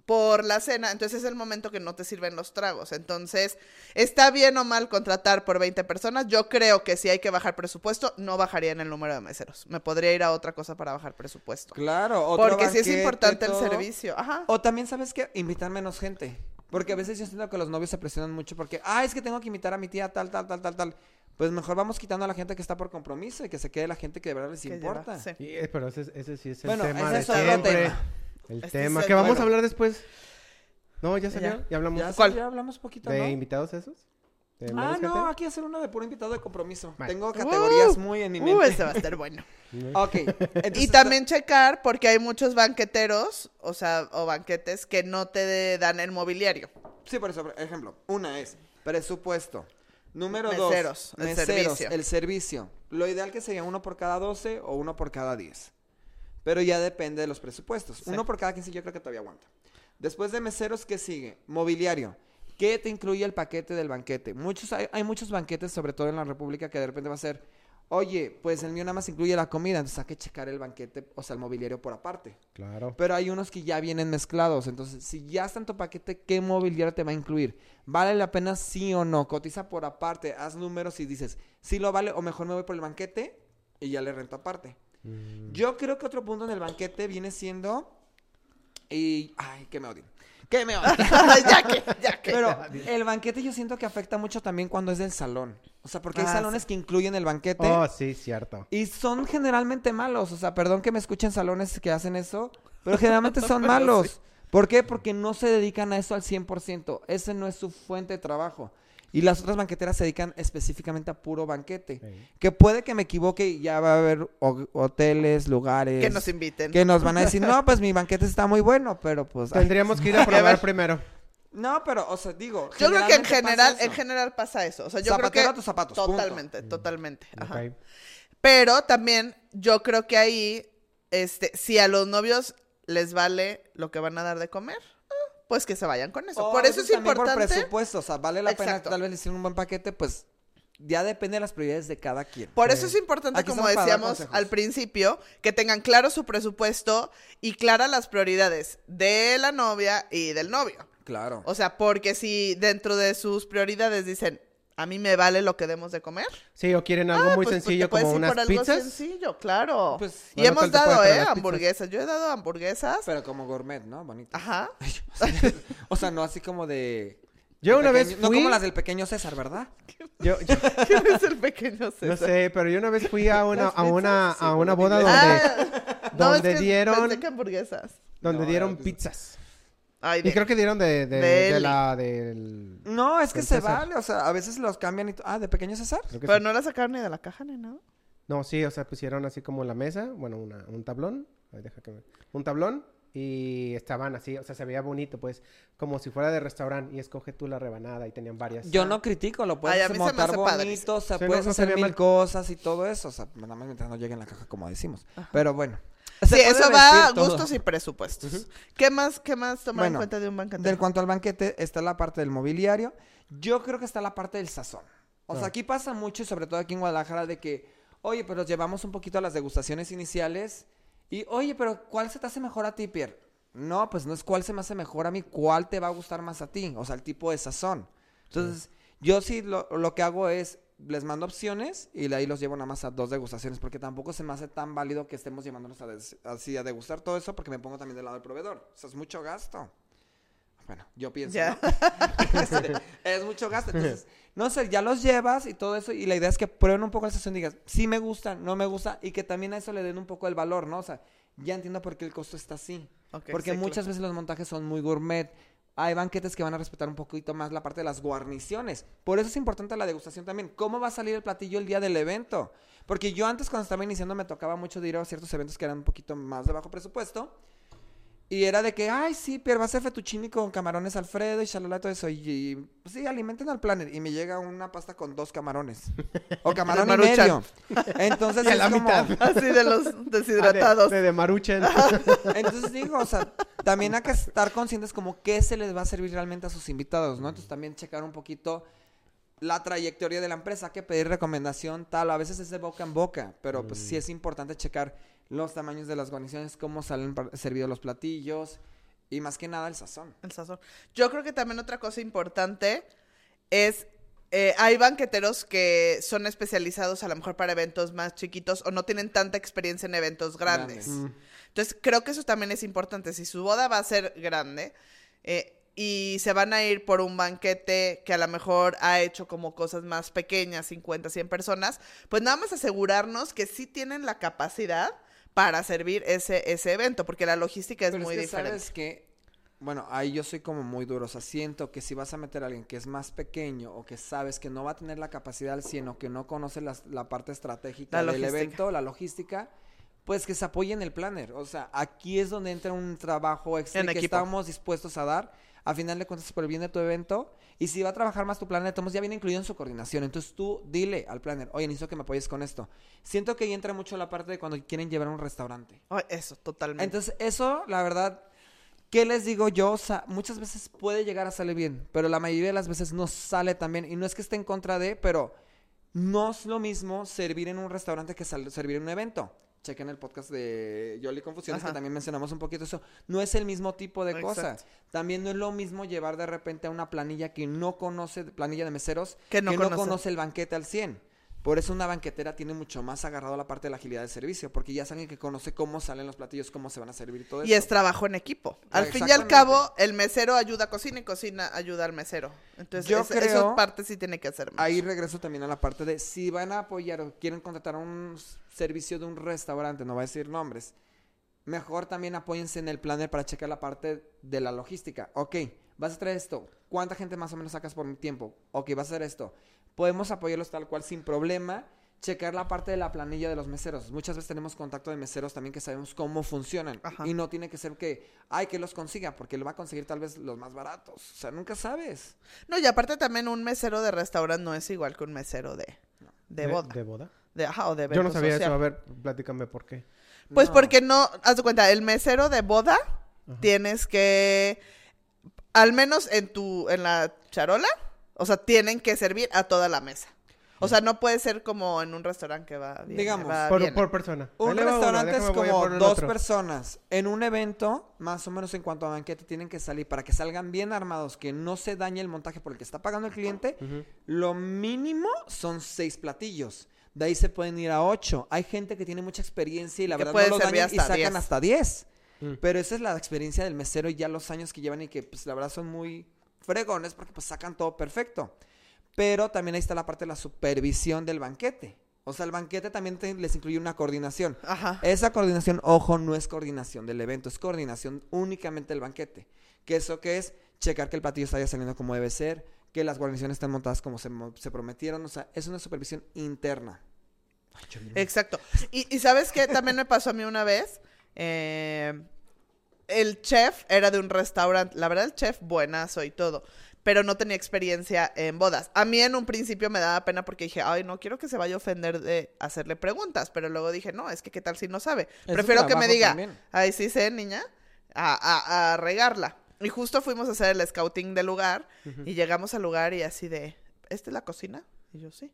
por la cena, entonces es el momento que no te sirven los tragos. Entonces, ¿está bien o mal contratar por 20 personas? Yo creo que si hay que bajar presupuesto, no bajaría en el número de meseros. Me podría ir a otra cosa para bajar presupuesto. Claro, otro Porque sí es importante el servicio. Ajá. O también, ¿sabes qué? Invitar menos gente. Porque a veces yo siento que los novios se presionan mucho porque, ah, es que tengo que invitar a mi tía tal, tal, tal, tal, tal. Pues mejor vamos quitando a la gente que está por compromiso y que se quede la gente que de verdad les Que importa. lleva, sí. Sí, pero ese, ese sí es el Bueno, tema ese de es otro siempre. tema. El Este tema. el- que vamos bueno. a hablar después. No, ya salió. Ya. Ya, hablamos Ya, ¿Cuál? ya hablamos poquito, de ¿no? invitados esos. ¿Te Ah, no, gente? aquí hacer uno de puro invitado de compromiso. Vale. Tengo categorías Uh, muy en mi Uh, mente. ese va a estar bueno. <laughs> Ok. Y también checar, porque hay muchos banqueteros, o sea, o banquetes que no te dan el mobiliario. Sí, por eso, por ejemplo, una es presupuesto. Número Meseros, dos, el meseros, servicio. el servicio. Lo ideal que sería uno por cada 12 o uno por cada 10. Pero ya depende de los presupuestos. Uno por cada 15 yo creo que todavía aguanta. Después de meseros, ¿qué sigue? Mobiliario. ¿Qué te incluye el paquete del banquete? Muchos, hay, hay muchos banquetes, sobre todo en la República, que de repente va a ser, oye, pues el mío nada más incluye la comida, entonces hay que checar el banquete, o sea, el mobiliario por aparte. Claro. Pero hay unos que ya vienen mezclados. Entonces, si ya está en tu paquete, ¿qué mobiliario te va a incluir? ¿Vale la pena sí o no? Cotiza por aparte, haz números y dices, sí lo vale o mejor me voy por el banquete y ya le rento aparte. Mm, Yo creo que otro punto en el banquete viene siendo... Y... Ay, que me odien. Que me odien. <laughs> <laughs> ya que, ya que. Pero el banquete yo siento que afecta mucho también cuando es del salón. O sea, porque hay Ah, salones que incluyen el banquete. Oh, sí, cierto. Y son generalmente malos. O sea, perdón que me escuchen salones que hacen eso, pero generalmente son <laughs> Pero malos. sí. ¿Por qué? Porque no se dedican a eso al 100%. Ese no es su fuente de trabajo. Y las otras banqueteras se dedican específicamente a puro banquete. Sí. Que puede que me equivoque y ya va a haber ho- hoteles, lugares. que nos inviten. que nos van a decir, no, pues mi banquete está muy bueno, pero pues... ay". Tendríamos que ir <laughs> a probar primero. No, pero, o sea, digo... Yo creo que en general, en general pasa eso. O sea, yo Zapatero creo a tus zapatos, punto. totalmente, totalmente. Ajá. Pero también yo creo que ahí, este, si a los novios les vale lo que van a dar de comer, pues que se vayan con eso. O por eso es importante. Por presupuesto, o sea, vale la pena tal vez decir un buen paquete, pues ya depende de las prioridades de cada quien. Por eso es importante, Aquí como decíamos al principio, que tengan claro su presupuesto y claras las prioridades de la novia y del novio. Claro. O sea, porque si dentro de sus prioridades dicen, a mí me vale lo que demos de comer. Sí, o quieren algo ah, muy pues, pues, sencillo como por unas algo pizzas. sencillo, claro. Pues, y bueno, hemos dado, ¿eh? pizzas. Hamburguesas. Yo he dado hamburguesas. Pero como gourmet, ¿no? Bonito. Ajá. <laughs> <laughs> o sea, no así como de... Yo una vez No como las del pequeño César, ¿verdad? <laughs> Yo, yo- ¿Quién es el pequeño César? no sé, pero yo una vez fui a una, ¿Las a una, a una por boda donde, Ah, no, donde es que dieron- pensé que hamburguesas. donde No, dieron pizzas. Ay, Y creo que dieron de, de, de de Eli. la del... No, es que se César. vale, o sea, a veces los cambian y... Ah, ¿de pequeño César? Pero sí. no la sacaron ni de la caja ni nada. No, sí, o sea, pusieron así como la mesa, bueno, una, un tablón, Ay, deja que me- un tablón y estaban así, o sea, se veía bonito, pues, como si fuera de restaurante y escoge tú la rebanada y tenían varias. Yo no critico, lo puedes Ay, a mí se me montar bonito, o sea, Sí, no- puedes no hacer mil mal. cosas y todo eso, o sea, nada más mientras no llegue en la caja como decimos. Pero bueno. Sí, eso va a gustos y presupuestos. ¿Qué más, qué más tomar en cuenta de un Del banquete? cuanto al banquete, está la parte del mobiliario. Yo creo que está la parte del sazón. O sea, aquí pasa mucho, y sobre todo aquí en Guadalajara, de que, oye, pero llevamos un poquito a las degustaciones iniciales. Y, oye, pero ¿cuál se te hace mejor a ti, Pierre? No, pues no es cuál se me hace mejor a mí, cuál te va a gustar más a ti. O sea, el tipo de sazón. Entonces, yo sí lo, lo que hago es, les mando opciones y de ahí los llevo nada más a dos degustaciones, porque tampoco se me hace tan válido que estemos llevándonos a des- así a degustar todo eso, porque me pongo también del lado del proveedor. O sea, es mucho gasto. Bueno, yo pienso. ¿no? <laughs> Este, es mucho gasto. Entonces, no sé, ya los llevas y todo eso. Y la idea es que prueben un poco la sesión y digas, sí me gusta, no me gusta. Y que también a eso le den un poco el valor, ¿no? O sea, ya entiendo por qué el costo está así. Porque sí, muchas claro. veces los montajes son muy gourmet. Hay banquetes que van a respetar un poquito más la parte de las guarniciones. Por eso es importante la degustación también. ¿Cómo va a salir el platillo el día del evento? Porque yo antes cuando estaba iniciando me tocaba mucho de a ciertos eventos que eran un poquito más de bajo presupuesto. Y era de que, ay, sí, Pierre, va a hacer fettuccini con camarones Alfredo y shalala, todo eso. Y, y, pues, sí, alimenten al planner. Y me llega una pasta con dos camarones. O <laughs> camarón y Maruchan. medio. Entonces Y a es la como... mitad. <laughs> Así de los Ah, deshidratados. de, de, de. <laughs> Entonces digo, o sea, también hay que estar conscientes como qué se les va a servir realmente a sus invitados, ¿no? Entonces también checar un poquito la trayectoria de la empresa, hay que pedir recomendación tal, a veces es de boca en boca, pero pues sí es importante checar los tamaños de las guarniciones, cómo salen servidos los platillos y más que nada el sazón. El sazón. Yo creo que también otra cosa importante es, eh, hay banqueteros que son especializados a lo mejor para eventos más chiquitos o no tienen tanta experiencia en eventos grandes. Grandes. Mm, Entonces creo que eso también es importante. Si su boda va a ser grande eh, y se van a ir por un banquete que a lo mejor ha hecho como cosas más pequeñas, 50, 100 personas, pues nada más asegurarnos que sí tienen la capacidad para servir ese, ese evento, porque la logística es Pero muy que diferente. sabes que Bueno, ahí yo soy como muy duro. O sea, siento que si vas a meter a alguien que es más pequeño o que sabes que no va a tener la capacidad al 100 o que no conoce las- la, parte estratégica La del evento, la logística, pues que se apoye en el planner. O sea, aquí es donde entra un trabajo extra En que equipo. estamos dispuestos a dar. A final de cuentas, por el bien de tu evento. Y si va a trabajar más tu planner, entonces ya viene incluido en su coordinación. Entonces tú dile al planner, oye, necesito que me apoyes con esto. Siento que ahí entra mucho la parte de cuando quieren llevar a un restaurante. Ay, eso, totalmente. Entonces, eso, la verdad, ¿qué les digo yo? O sea, muchas veces puede llegar a salir bien, pero la mayoría de las veces no sale tan bien. Y no es que esté en contra de, pero no es lo mismo servir en un restaurante que servir en un evento. Chequen el podcast de Yoli Confusiones, Ajá. que también mencionamos un poquito eso. No es el mismo tipo de Exacto. cosas. También no es lo mismo llevar de repente a una planilla que no conoce, planilla de meseros, Que no conoce. conoce el banquete al 100. Por eso una banquetera tiene mucho más agarrado la parte de la agilidad del servicio, porque ya es alguien que conoce cómo salen los platillos, cómo se van a servir y todo Y eso. es trabajo en equipo. Al fin y al cabo, el mesero ayuda a cocina y cocina ayuda al mesero. Entonces, Yo es- creo- esa parte sí tiene que hacer. Ahí regreso también a la parte de si van a apoyar o quieren contratar un servicio de un restaurante, no voy a decir nombres, mejor también apóyense en el planner para checar la parte de la logística. Ok, vas a traer esto. ¿Cuánta gente más o menos sacas por tiempo? Ok, vas a hacer esto. Podemos apoyarlos tal cual sin problema. Checar la parte de la planilla de los meseros. Muchas veces tenemos contacto de meseros también que sabemos cómo funcionan. Ajá. Y no tiene que ser que, ay, que los consiga, porque lo va a conseguir tal vez los más baratos. O sea, nunca sabes. No, y aparte también un mesero de restaurante no es igual que un mesero de, de boda. ¿De boda? De, ajá, o de Yo no sabía social. eso. A ver, platícame por qué. Pues No. porque no, haz de cuenta, el mesero de boda tienes que, al menos en tu, en la charola, o sea, tienen que servir a toda la mesa. O sea, no puede ser como en un restaurante que va bien. Digamos, va Por, bien. por persona. Un uno, restaurante es como dos otro. personas. En un evento, más o menos en cuanto a banquete, tienen que salir para que salgan bien armados, que no se dañe el montaje por el que está pagando el cliente. Lo mínimo son seis platillos. De ahí se pueden ir a ocho. Hay gente que tiene mucha experiencia y la Que verdad no los dañan y hasta sacan 10. hasta diez. Mm. Pero esa es la experiencia del mesero y ya los años que llevan y que pues la verdad son muy fregones porque pues sacan todo perfecto. Pero también ahí está la parte de la supervisión del banquete. O sea, el banquete también te- les incluye una coordinación. Ajá. Esa coordinación, ojo, no es coordinación del evento, es coordinación únicamente del banquete. ¿Que eso qué es? Checar que el platillo está saliendo como debe ser, que las guarniciones están montadas como se, prometieron. O sea, es una supervisión interna. Exacto. Y, y ¿sabes qué? También me pasó a mí una vez. eh, el chef era de un restaurante. La verdad, el chef buenazo y todo. Pero no tenía experiencia en bodas. A mí en un principio me daba pena porque dije, ay, no quiero que se vaya a ofender de hacerle preguntas. Pero luego dije, no, es que qué tal si no sabe. Es Prefiero que me diga, también. ay, sí sé, niña, a, a- a regarla. Y justo fuimos a hacer el scouting del lugar. Y llegamos al lugar y así de, ¿esta es la cocina? Y yo, sí.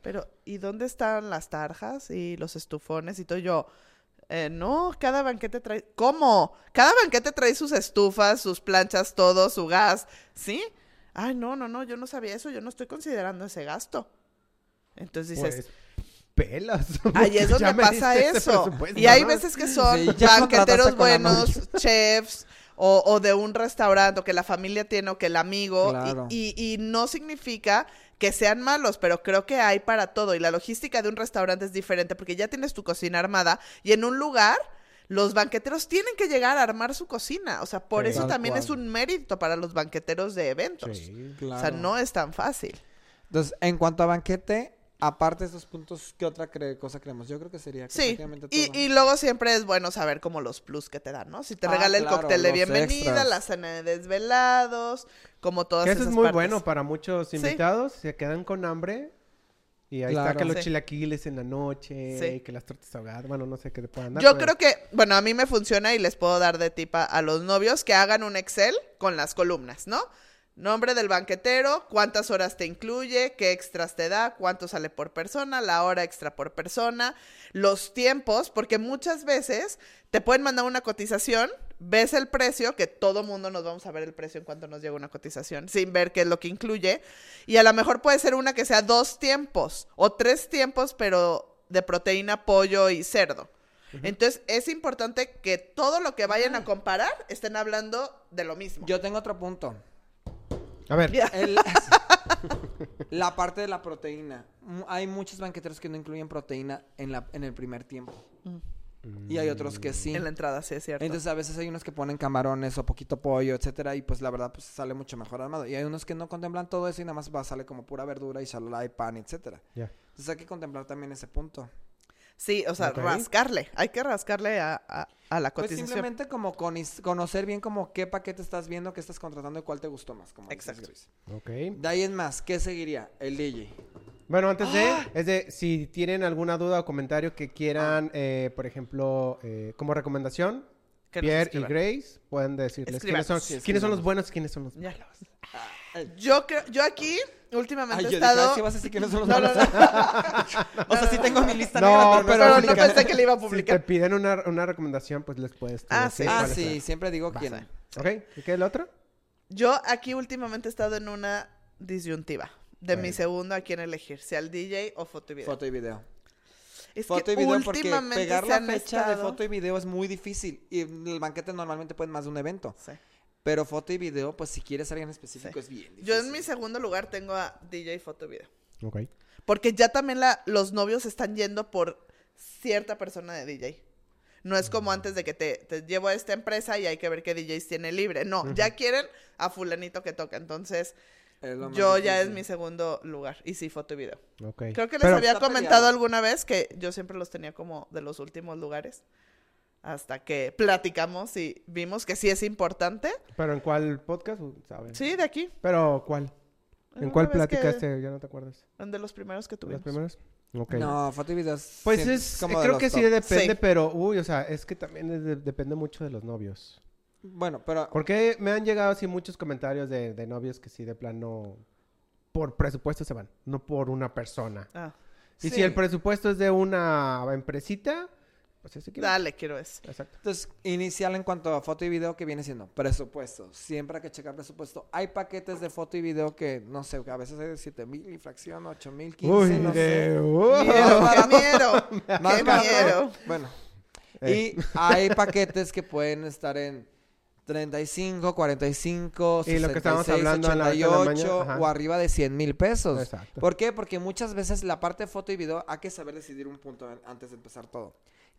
Pero, ¿y dónde están las tarjas y los estufones y todo? Y yo, "Eh, no, cada banquete trae... ¿Cómo? Cada banquete trae sus estufas, sus planchas, todo, su gas. ¿Sí? Ay, no, no, no, yo no sabía eso, yo no estoy considerando ese gasto. Entonces dices, Pues, pelas. <laughs> ahí es donde pasa eso. Y hay veces que son Sí, banqueteros buenos, chefs, o, o de un restaurante, o que la familia tiene, o que el amigo. y- Claro. Y, y no significa que sean malos, pero creo que hay para todo. Y la logística de un restaurante es diferente, porque ya tienes tu cocina armada, y en un lugar. Los banqueteros tienen que llegar a armar su cocina. O sea, por Sí. eso también cual. es un mérito para los banqueteros de eventos. Sí. O sea, no es tan fácil. Entonces, en cuanto a banquete, aparte de estos puntos, ¿qué otra cre- cosa creemos? Yo creo que sería que Sí, prácticamente y, todo. y luego siempre es bueno saber como los plus que te dan, ¿no? Si te Ah, regala el claro, cóctel de bienvenida, extras. la cena de desvelados, como todas Que eso es muy partes. bueno para muchos Sí. invitados. Se quedan con hambre. Y ahí está Claro. que los Sí. chilaquiles en la noche. Sí. Que las tortas ahogadas. Bueno, no sé qué te puedan dar. Yo pero- creo que, bueno, a mí me funciona y les puedo dar de tipa a los novios que hagan un Excel con las columnas, ¿no? Nombre del banquetero, cuántas horas te incluye, qué extras te da, cuánto sale por persona, la hora extra por persona, los tiempos, porque muchas veces te pueden mandar una cotización, ves el precio, que todo mundo nos vamos a ver el precio en cuanto nos llega una cotización, sin ver qué es lo que incluye, y a lo mejor puede ser una que sea dos tiempos o tres tiempos, pero de proteína, pollo y cerdo. Entonces, es importante que todo lo que vayan a comparar estén hablando de lo mismo. Yo tengo otro punto. A ver. El- <laughs> la parte de la proteína. Hay muchos banqueteros que no incluyen proteína en, la, en el primer tiempo. y hay otros que sí. En la entrada, sí, es cierto. Entonces a veces hay unos que ponen camarones o poquito pollo, etcétera, y pues la verdad pues sale mucho mejor armado. Y hay unos que no contemplan todo eso y nada más va, sale como pura verdura y shalala y pan, etcétera. Ya. Entonces hay que contemplar también ese punto. Sí, o sea, rascarle. Hay que rascarle a, a- a la Pues cotización. simplemente como conis- conocer bien como qué paquete estás viendo, qué estás contratando y cuál te gustó más. Como dices, Exacto. Gris. Ok. De ahí en más, ¿qué seguiría? El DJ. Bueno, antes de, ¡Ah! es de, si tienen alguna duda o comentario que quieran, eh, por ejemplo, eh, como recomendación, Pierre y. Grace pueden decirles quiénes son. Sí, quiénes son los buenos, quiénes son los Ya. malos. Yo creo, yo aquí últimamente Ay, he yo dije, estado. "Ay, sí vas a decir que no son los No, no, malos". no. <laughs> O sea, sí tengo mi lista No, negra, pero- pero, no, no pensé que le iba a Si te publicar. piden una, una recomendación, pues les puedes tú Ah, decir sí. Ah, sí, siempre digo quién. Ok, ¿y qué es el otro? Yo aquí últimamente he estado en una disyuntiva de mi Bueno. segundo a quién elegir, sea el DJ o foto y video. Foto y video. Es foto que y video porque pegar se la han fecha de estado- foto y video es muy difícil. Y en el banquete normalmente pueden más de un evento. Sí. Pero foto y video, pues si quieres alguien específico Sí. es bien difícil. Yo en mi segundo lugar tengo a DJ foto y video. Ok. Porque ya también la, los novios están yendo por cierta persona de DJ. No es como antes de que te, te llevo a esta empresa y hay que ver qué DJs tiene libre. No, ya quieren a fulanito que toca. Entonces, yo ya es mi segundo lugar. Y sí, foto y video. Ok. Creo que les Pero- había comentado peleado. alguna vez que yo siempre los tenía como de los últimos lugares. Hasta que platicamos y vimos que sí es importante. ¿Pero en cuál podcast? ¿Sabes? Sí, de aquí. ¿Pero cuál? ¿En Una cuál platicaste? Ya no te acuerdas. De los primeros que ¿Los tuvimos. primeros? Ok. No, foto y Pues es, como de creo los que sí depende, Sí. pero, uy, o sea, es que también es de- depende mucho de los novios. Bueno, pero Porque me han llegado así muchos comentarios de, de novios que sí de plano por presupuesto se van, no por una persona. Ah, Y Sí. si el presupuesto es de una empresita, pues ese dale, quiero eso. Exacto. Entonces, inicial en cuanto a foto y video, que viene siendo presupuesto. Siempre hay que checar presupuesto. Hay paquetes de foto y video que, no sé, a veces hay de 7 mil y fracción, 8 mil, 15, Uy, no sé. de... Miedo, qué <laughs> miedo. Más qué miedo. Bueno. Eh. Y hay paquetes que pueden estar en 35, 45, Y lo que estábamos 66, hablando en la- en la 88 mañana, ajá. o arriba de 100 mil pesos. Exacto. ¿Por qué? Porque muchas veces la parte de foto y video hay que saber decidir un punto antes de empezar todo.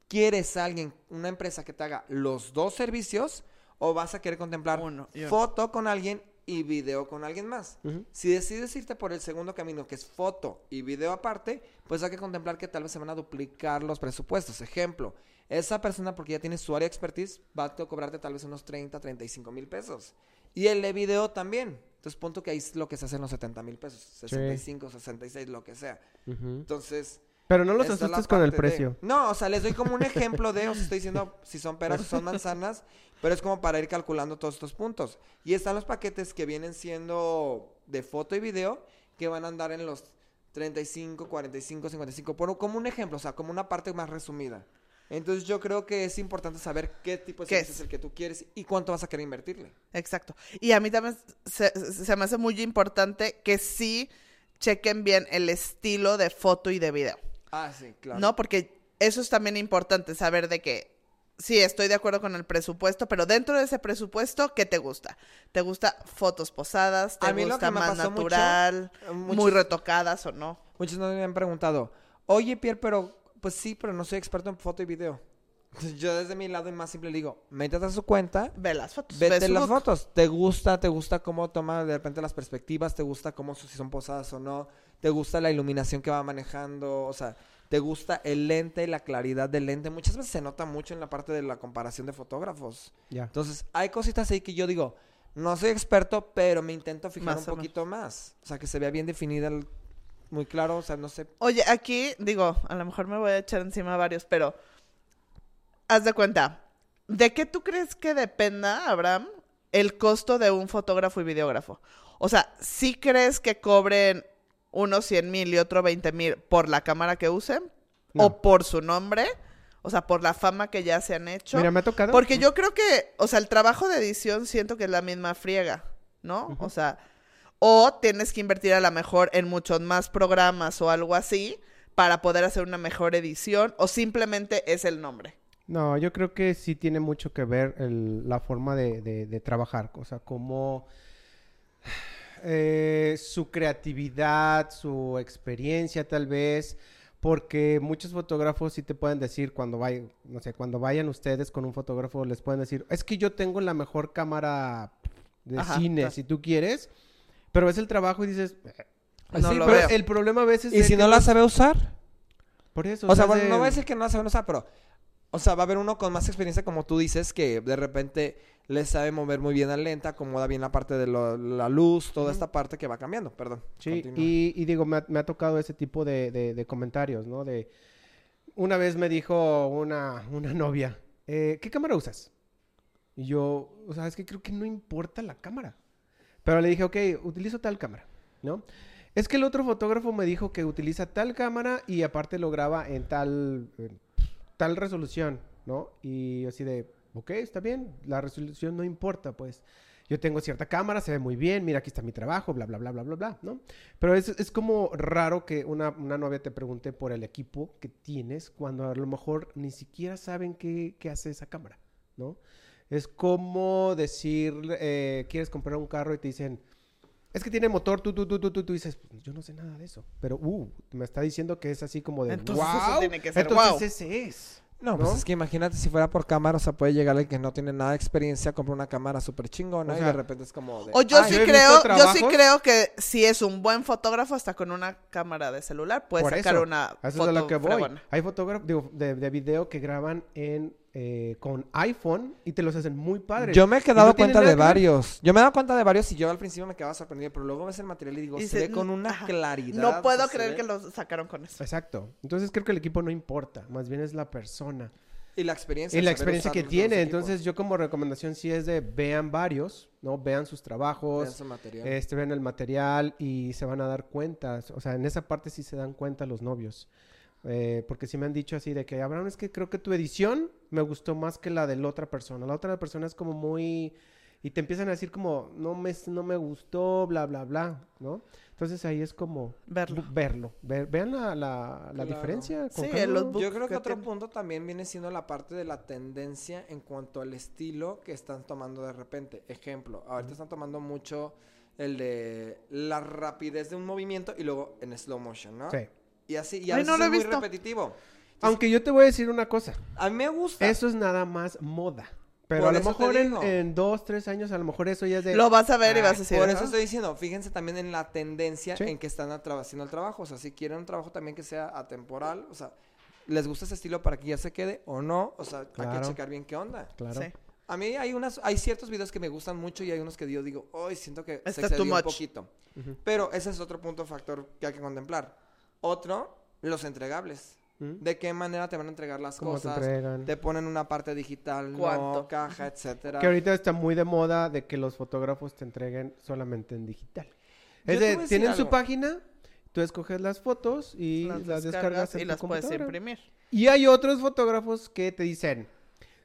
¿Quieres a alguien, una empresa que te haga los dos servicios o vas a querer contemplar Uno foto con alguien y video con alguien más? Si decides irte por el segundo camino, que es foto y video aparte, pues hay que contemplar que tal vez se van a duplicar los presupuestos. Ejemplo, esa persona, porque ya tiene su área de expertise, va a cobrarte tal vez unos 30, 35 mil pesos. Y el de video también. Entonces, punto que ahí es lo que se hace en los 70 mil pesos. 65, 66, lo que sea. Entonces... Pero no los esta asustes con el de- precio. No, o sea, les doy como un ejemplo de, os estoy diciendo si son peras o son manzanas, pero es como para ir calculando todos estos puntos. Y están los paquetes que vienen siendo de foto y video, que van a andar en los 35, 45, 55, por, como un ejemplo, o sea, como una parte más resumida. Entonces yo creo que es importante saber qué tipo de ¿Qué servicio es? es el que tú quieres y cuánto vas a querer invertirle. Exacto. Y a mí también se, se me hace muy importante que sí chequen bien el estilo de foto y de video. Ah, sí, claro. ¿No? Porque eso es también importante, saber de que sí, estoy de acuerdo con el presupuesto, pero dentro de ese presupuesto, ¿qué te gusta? ¿Te gusta fotos posadas? ¿Te A mí lo gusta más pasó mucho, natural? eh, muy retocadas o no? Muchos me han preguntado, oye Pierre, pero pues sí, pero no soy experto en foto y video. <laughs> Yo desde mi lado y más simple le digo, métete a su cuenta, Ve las fotos. ve vete las fotos. ¿Te gusta? ¿Te gusta cómo toma de repente las perspectivas? ¿Te gusta cómo si son posadas o no? ¿Te gusta la iluminación que va manejando? O sea, ¿te gusta el lente y la claridad del lente? Muchas veces se nota mucho en la parte de la comparación de fotógrafos. Ya. Entonces, hay cositas ahí que yo digo, no soy experto, pero me intento fijar Más un poquito más. O sea, que se vea bien definida, el- muy claro, o sea, no sé. Oye, aquí, digo, a lo mejor me voy a echar encima varios, pero haz de cuenta, ¿de qué tú crees que dependa, Abraham, el costo de un fotógrafo y videógrafo? O sea, ¿sí crees que cobren unos 100 mil y otro 20 mil por la cámara que usen? No. ¿O por su nombre? O sea, por la fama que ya se han hecho. Mira, me ha tocado. Porque yo creo que, o sea, el trabajo de edición siento que es la misma friega, ¿no? O sea, o tienes que invertir a lo mejor en muchos más programas o algo así para poder hacer una mejor edición, o simplemente es el nombre. No, yo creo que sí tiene mucho que ver el- la forma de, de- de trabajar, o sea, como eh, su creatividad, su experiencia tal vez, porque muchos fotógrafos sí te pueden decir cuando vayan, no sé, cuando vayan ustedes con un fotógrafo les pueden decir, es que yo tengo la mejor cámara de Ajá, cine, claro. si tú quieres, pero ves el trabajo y dices, eh, No sí, lo pero veo. el problema a veces ¿Y es si que no la sabe usar? por eso, O sea, es bueno, de- no voy a decir que no la saben usar, pero... O sea, va a haber uno con más experiencia, como tú dices, que de repente le sabe mover muy bien la lenta, acomoda bien la parte de lo- la luz, toda esta parte que va cambiando. Perdón. Sí, y, y digo, me ha, me ha tocado ese tipo de, de- de comentarios, ¿no? De una vez me dijo una, una novia, eh, ¿qué cámara usas? Y yo, o sea, es que creo que no importa la cámara. Pero le dije, ok, utilizo tal cámara, ¿no? Es que el otro fotógrafo me dijo que utiliza tal cámara y aparte lo graba en tal, en tal resolución, ¿no? Y así de, ok, está bien, la resolución no importa, pues. Yo tengo cierta cámara, se ve muy bien, mira, aquí está mi trabajo, bla, bla, bla, bla, bla, bla, ¿no? Pero es, es como raro que una, una novia te pregunte por el equipo que tienes cuando a lo mejor ni siquiera saben qué, qué hace esa cámara, ¿no? Es como decir, eh, quieres comprar un carro y te dicen, es que tiene motor, tú, tú, tú, tú, tú, tú dices, "Pues, yo no sé nada de eso. Pero, uh, me está diciendo que es así como de, Entonces eso wow. tiene que ser Entonces wow. ese es. No, pues ¿no? es que imagínate si fuera por cámara, o sea, puede llegar el que no tiene nada de experiencia, compra una cámara súper chingona O y de repente es como de... O yo sí creo, yo sí creo que si es un buen fotógrafo, hasta con una cámara de celular, puede sacar eso, una eso foto es a lo que voy. Hay fotógrafos digo, de, de video que graban en eh, con iPhone y te los hacen muy padres. Yo me he Y dado no tienen cuenta de varios. Yo me he dado cuenta de varios y yo al principio me quedaba sorprendido, pero luego ves el material y digo, Y se se- ve con una ajá. claridad. No puedo creer ve- que lo sacaron con eso. Exacto. Entonces creo que el equipo no importa, más bien es la persona. Y la experiencia. Y la experiencia que los tiene. Entonces yo como recomendación sí es de vean varios, ¿no? Vean sus trabajos, vean su material. este, vean el material y se van a dar cuenta. O sea, en esa parte sí se dan cuenta los novios. Eh, porque sí me han dicho así de que, Abraham, es que creo que tu edición me gustó más que la de la otra persona. La otra persona es como muy... Y te empiezan a decir como, no me, no me gustó, bla, bla, bla, ¿no? Entonces ahí es como... Verlo. Verlo. Ver- vean la, la, la Claro. diferencia. con Sí, los Yo creo que que otro punto también viene siendo la parte de la tendencia en cuanto al estilo que están tomando de repente. Ejemplo, ahorita están tomando mucho el de la rapidez de un movimiento y luego en slow motion, ¿no? Sí. Y así, y a Ay, veces no lo he es muy visto. repetitivo. Aunque yo te voy a decir una cosa. A mí me gusta. Eso es nada más moda. Pero Por a lo eso te mejor en, digo. en dos, tres años, a lo mejor eso ya es de... Lo vas a ver y vas a decir. Por eso estoy diciendo, fíjense también en la tendencia Sí. en que están atra- haciendo el trabajo. O sea, si quieren un trabajo también que sea atemporal, o sea, les gusta ese estilo para que ya se quede o no, o sea, hay Claro. que checar bien qué onda. Claro. Sí. A mí hay unas, hay ciertos videos que me gustan mucho y hay unos que yo digo, hoy siento que se Está excedió too un much". poquito. Ujú. Pero ese es otro punto factor que hay que contemplar. Otro, los entregables. ¿Mm? ¿De qué manera te van a entregar las ¿Cómo te cosas? entregan? Te ponen una parte digital, no, ¿Cuánto? caja, etcétera. Que ahorita está muy de moda de que los fotógrafos te entreguen solamente en digital. Es te de, tienen su página, tú escoges las fotos y las, descargas, en y tu las puedes imprimir. Y hay otros fotógrafos que te dicen,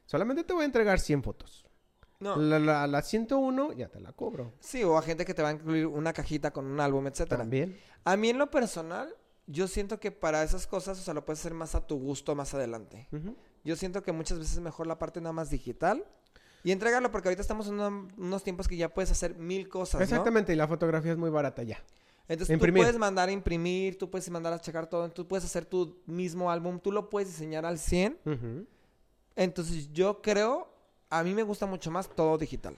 solamente te voy a entregar 100 fotos. No. La, la, la 101 ya te la cobro. Sí, o a gente que te va a incluir una cajita con un álbum, etcétera. También. A mí en lo personal, yo siento que para esas cosas, o sea, lo puedes hacer más a tu gusto más adelante. Yo siento que muchas veces es mejor la parte nada más digital y entregarlo porque ahorita estamos en una- unos tiempos que ya puedes hacer mil cosas, ¿no? Exactamente, y la fotografía es muy barata ya. Entonces Imprimir. tú puedes mandar a imprimir, tú puedes mandar a checar todo, tú puedes hacer tu mismo álbum, tú lo puedes diseñar al 100. Ujú, Entonces yo creo, a mí me gusta mucho más todo digital.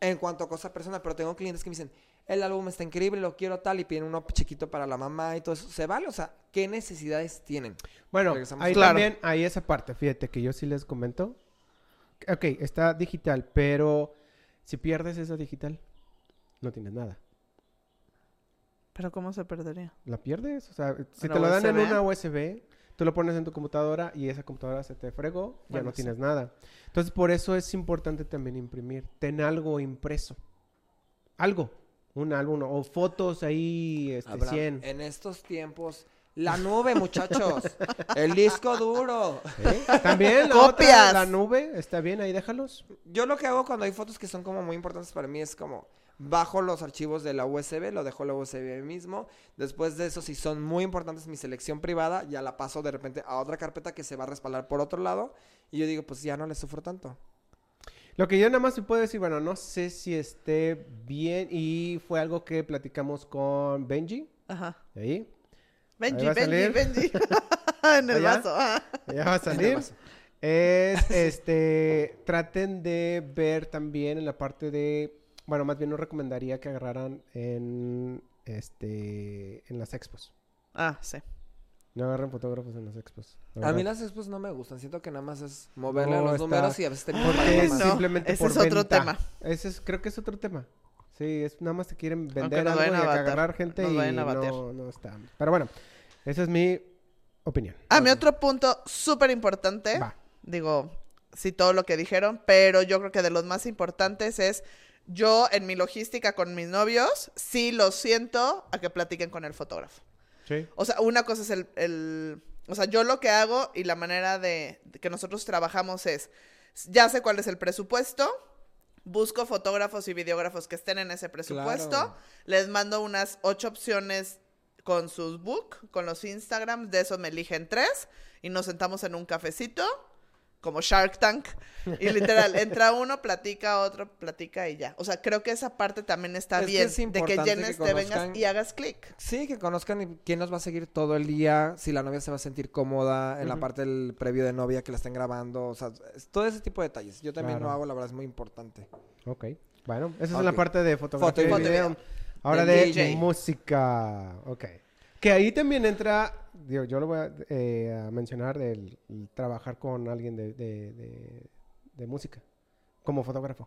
En cuanto a cosa personal, pero tengo clientes que me dicen, el álbum está increíble, lo quiero tal, y piden uno chiquito para la mamá y todo eso. ¿Se vale? O sea, ¿qué necesidades tienen? Bueno, ahí Claro. también hay esa parte, fíjate que yo sí les comento. Ok, está digital, pero si pierdes esa digital, no tienes nada. Pero ¿cómo se perdería? La pierdes, o sea, si ¿Una te lo dan en una USB, tú lo pones en tu computadora y esa computadora se te fregó, ya Bueno, no sí. tienes nada. Entonces, por eso es importante también imprimir. Ten algo impreso. Algo. Un álbum o fotos ahí, este, Abraham, 100. En estos tiempos, la nube, muchachos. <laughs> el disco duro. ¿Eh? También la, otra, Copias. la nube, está bien, ahí déjalos. Yo lo que hago cuando hay fotos que son como muy importantes para mí es como bajo los archivos de la USB, lo dejo en la USB mismo. Después de eso, si son muy importantes mi selección privada, ya la paso de repente a otra carpeta que se va a respaldar por otro lado. Y yo digo, pues ya no le sufro tanto. Lo que yo nada más te puedo decir, bueno, no sé si esté bien y fue algo que platicamos con Benji, Ajá. ahí. Benji, Ahí Benji. Benji. <laughs> <laughs> en el ¿Allá? vaso. Ya va a salir. Es, <laughs> este, traten de ver también en la parte de, bueno, más bien no recomendaría que agarraran en, este, en las expos. Ah, sí. No agarren fotógrafos en las expos. la A mí las expos no me gustan. Siento que nada más es moverle a No, los está- números y a veces terminan Porque no, simplemente ese por es otro venta. tema. Ese es, creo que es otro tema. Sí, es nada más te quieren vender algo y a agarrar gente nos y vayan a batear. no, no está. Pero bueno, esa es mi opinión. Ah, mi otro punto súper importante. Digo, sí, todo lo que dijeron, pero yo creo que de los más importantes es. Yo en mi logística con mis novios, sí los siento a que platiquen con el fotógrafo. Sí. O sea, una cosa es el, el- O sea, yo lo que hago y la manera de, de que nosotros trabajamos es, ya sé cuál es el presupuesto, busco fotógrafos y videógrafos que estén en ese presupuesto, Claro. les mando unas ocho opciones con sus book, con los Instagrams, de eso me eligen tres y nos sentamos en un cafecito, como Shark Tank, y literal, <laughs> entra uno, platica otro, platica y ya. O sea, creo que esa parte también está Es que bien, es de que llenes, que te vengas y hagas clic. Sí, que conozcan quién nos va a seguir todo el día, si la novia se va a sentir cómoda en la parte del previo de novia que la estén grabando, o sea, es- todo ese tipo de detalles. Yo también Claro. lo hago, la verdad es muy importante. Ok. Bueno, esa es la parte de fotografía Foto y y video. video. Ahora de DJ. música. Ok. Que ahí también entra, digo, yo lo voy a, eh, a mencionar, del el trabajar con alguien de, de- de- de música, como fotógrafo.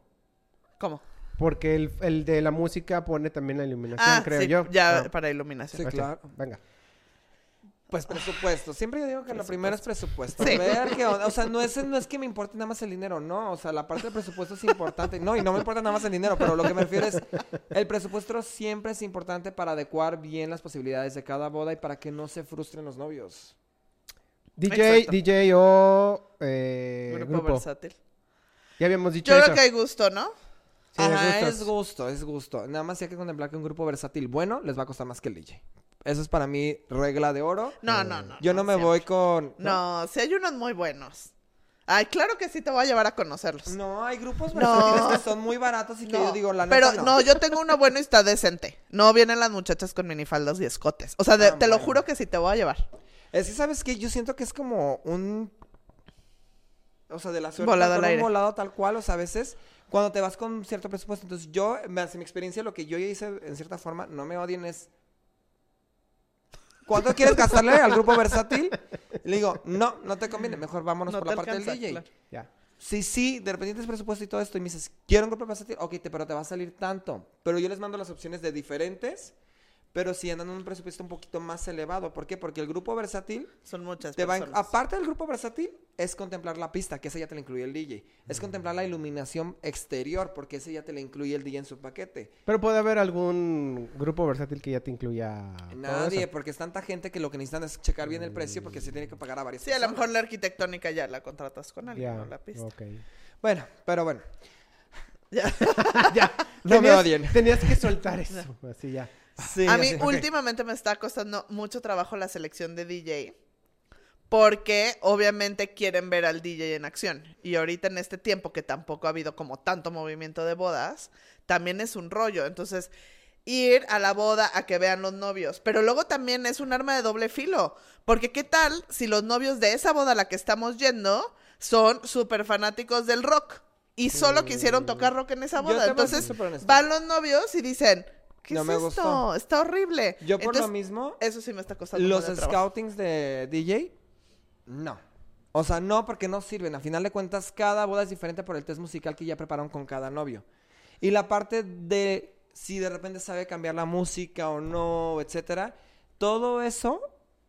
¿Cómo? Porque el, el de la música pone también la iluminación, Ah, creo sí, yo. ya Ah, para iluminación. Sí, claro. Venga. Pues presupuesto. Siempre yo digo que lo primero es presupuesto. Sí. Ver qué onda. O sea, no es, <laughs> no es que me importe nada más el dinero, no. O sea, la parte del presupuesto es importante. No, y no me importa nada más el dinero, pero lo que me refiero es, el presupuesto siempre es importante para adecuar bien las posibilidades de cada boda y para que no se frustren los novios. DJ, Exacto. DJ o eh, Grupo, grupo. versátil. Ya habíamos dicho Yo eso. creo que hay gusto, ¿no? Sí, Ajá, es gusto, es gusto. Nada más hay que contemplar que un grupo versátil bueno les va a costar más que el DJ. Eso es para mí regla de oro. No, no, no. Yo no me siempre. voy con... No, si hay unos muy buenos. Ay, claro que sí te voy a llevar a conocerlos. No, hay grupos No. que son muy baratos y que No, yo digo, la pero neta no. yo tengo uno bueno y está decente. No vienen las muchachas con minifaldas y escotes. O sea, de- Ah, te lo juro que sí te voy a llevar. Es que, ¿sabes qué? Yo siento que es como un... O sea, de la suerte Volado tal al cual, aire. un volado tal cual. O sea, a veces cuando te vas con cierto presupuesto. Entonces yo, en mi experiencia, lo que yo hice en cierta forma, no me odien, es... ¿Cuánto quieres gastarle al grupo versátil? Y le digo, no, no te conviene. Mejor vámonos No por la parte alcanza, del DJ. claro. Ya. Sí, sí, de repente tienes presupuesto y todo esto y me dices, quiero un grupo versátil, ok, te- pero te va a salir tanto. Pero yo les mando las opciones de diferentes, pero sí andan en un presupuesto un poquito más elevado. ¿Por qué? Porque el grupo versátil Son muchas te va personas. aparte del grupo versátil, es contemplar la pista, que esa ya te la incluye el DJ. Es contemplar la iluminación exterior, porque ese ya te la incluye el DJ en su paquete. Pero puede haber algún grupo versátil que ya te incluya. Nadie, porque es tanta gente que lo que necesitan es checar bien el precio, porque se tiene que pagar a varias Sí, a lo personas. mejor la arquitectónica ya la contratas con alguien, ¿no? La pista. ok. Bueno, pero bueno. <laughs> Ya. <laughs> ya. No me Tenías- odien. Tenías que soltar <laughs> eso. Así ya. Sí, a mí así- últimamente me está costando mucho trabajo la selección de DJ. Porque obviamente quieren ver al DJ en acción. Y ahorita en este tiempo que tampoco ha habido como tanto movimiento de bodas, también es un rollo. Entonces, ir a la boda a que vean los novios. Pero luego también es un arma de doble filo. Porque qué tal si los novios de esa boda a la que estamos yendo son súper fanáticos del rock. Y solo quisieron tocar rock en esa Mm. Boda. Entonces van los novios y dicen, ¿qué No es me esto? gustó. Está horrible. Yo por lo mismo, Eso sí me está costando los trabajo. scoutings de DJ, no. O sea, no porque no sirven. A final de cuentas, cada boda es diferente por el test musical que ya prepararon con cada novio. Y la parte de si de repente sabe cambiar la música o no, etcétera, todo eso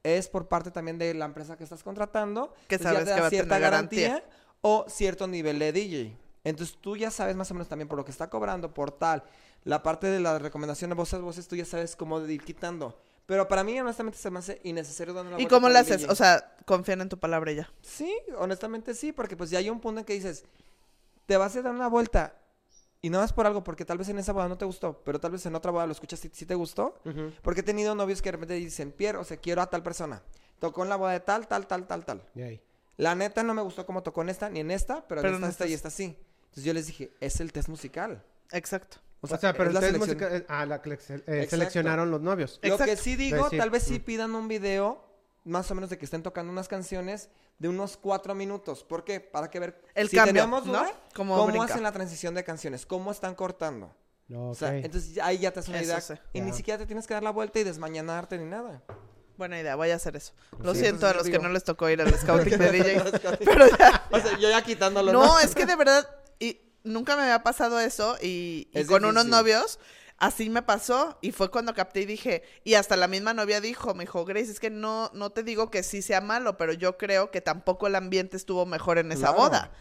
es por parte también de la empresa que estás contratando. Que ya sabes te da que va a cierta tener garantía. garantía o cierto nivel de DJ. Entonces tú ya sabes más o menos también por lo que está cobrando, por tal. La parte de la recomendación de voces, voces, tú ya sabes cómo ir quitando. Pero para mí, honestamente, se me hace innecesario darle una ¿Y vuelta cómo el haces? O sea, confían en tu palabra ya. Sí, honestamente sí, porque pues ya hay un punto en que dices, te vas a dar una vuelta y no es por algo, porque tal vez en esa boda no te gustó, pero tal vez en otra boda lo escuchas y sí te gustó. Porque he tenido novios que de repente dicen, Pierre, o sea, quiero a tal persona. Tocó en la boda de tal, tal, tal, tal, tal. Y ahí. La neta no me gustó cómo tocó en esta, ni en esta, pero, Pero en no esta, esta y esta sí. Entonces yo les dije, es el test musical. Exacto. O sea, pero es la entonces selección. música... Ah, la que le- eh, seleccionaron los novios. Lo que sí digo, Decir, tal vez sí mm. pidan un video, más o menos de que estén tocando unas canciones de unos cuatro minutos. ¿Por qué? Para que ver El si cambio, tenemos ¿no? duda, Cómo cómo, hacen la transición de canciones, cómo están cortando. No, O sea, entonces ahí ya te haces una Eso idea. sí. Y ni siquiera te tienes que dar la vuelta y desmañanarte ni nada. Buena idea, voy a hacer eso. Lo Sí, siento pues, a los que no les tocó ir al <laughs> scouting de DJ. pero ya. O sea, yo ya quitándolo. No, es que de verdad, y nunca me había pasado eso y, y Es con unos novios, así me pasó y fue cuando capté y dije, y hasta la misma novia dijo, me dijo, Grace, es que no, no te digo que sí sea malo, pero yo creo que tampoco el ambiente estuvo mejor en esa Claro. boda.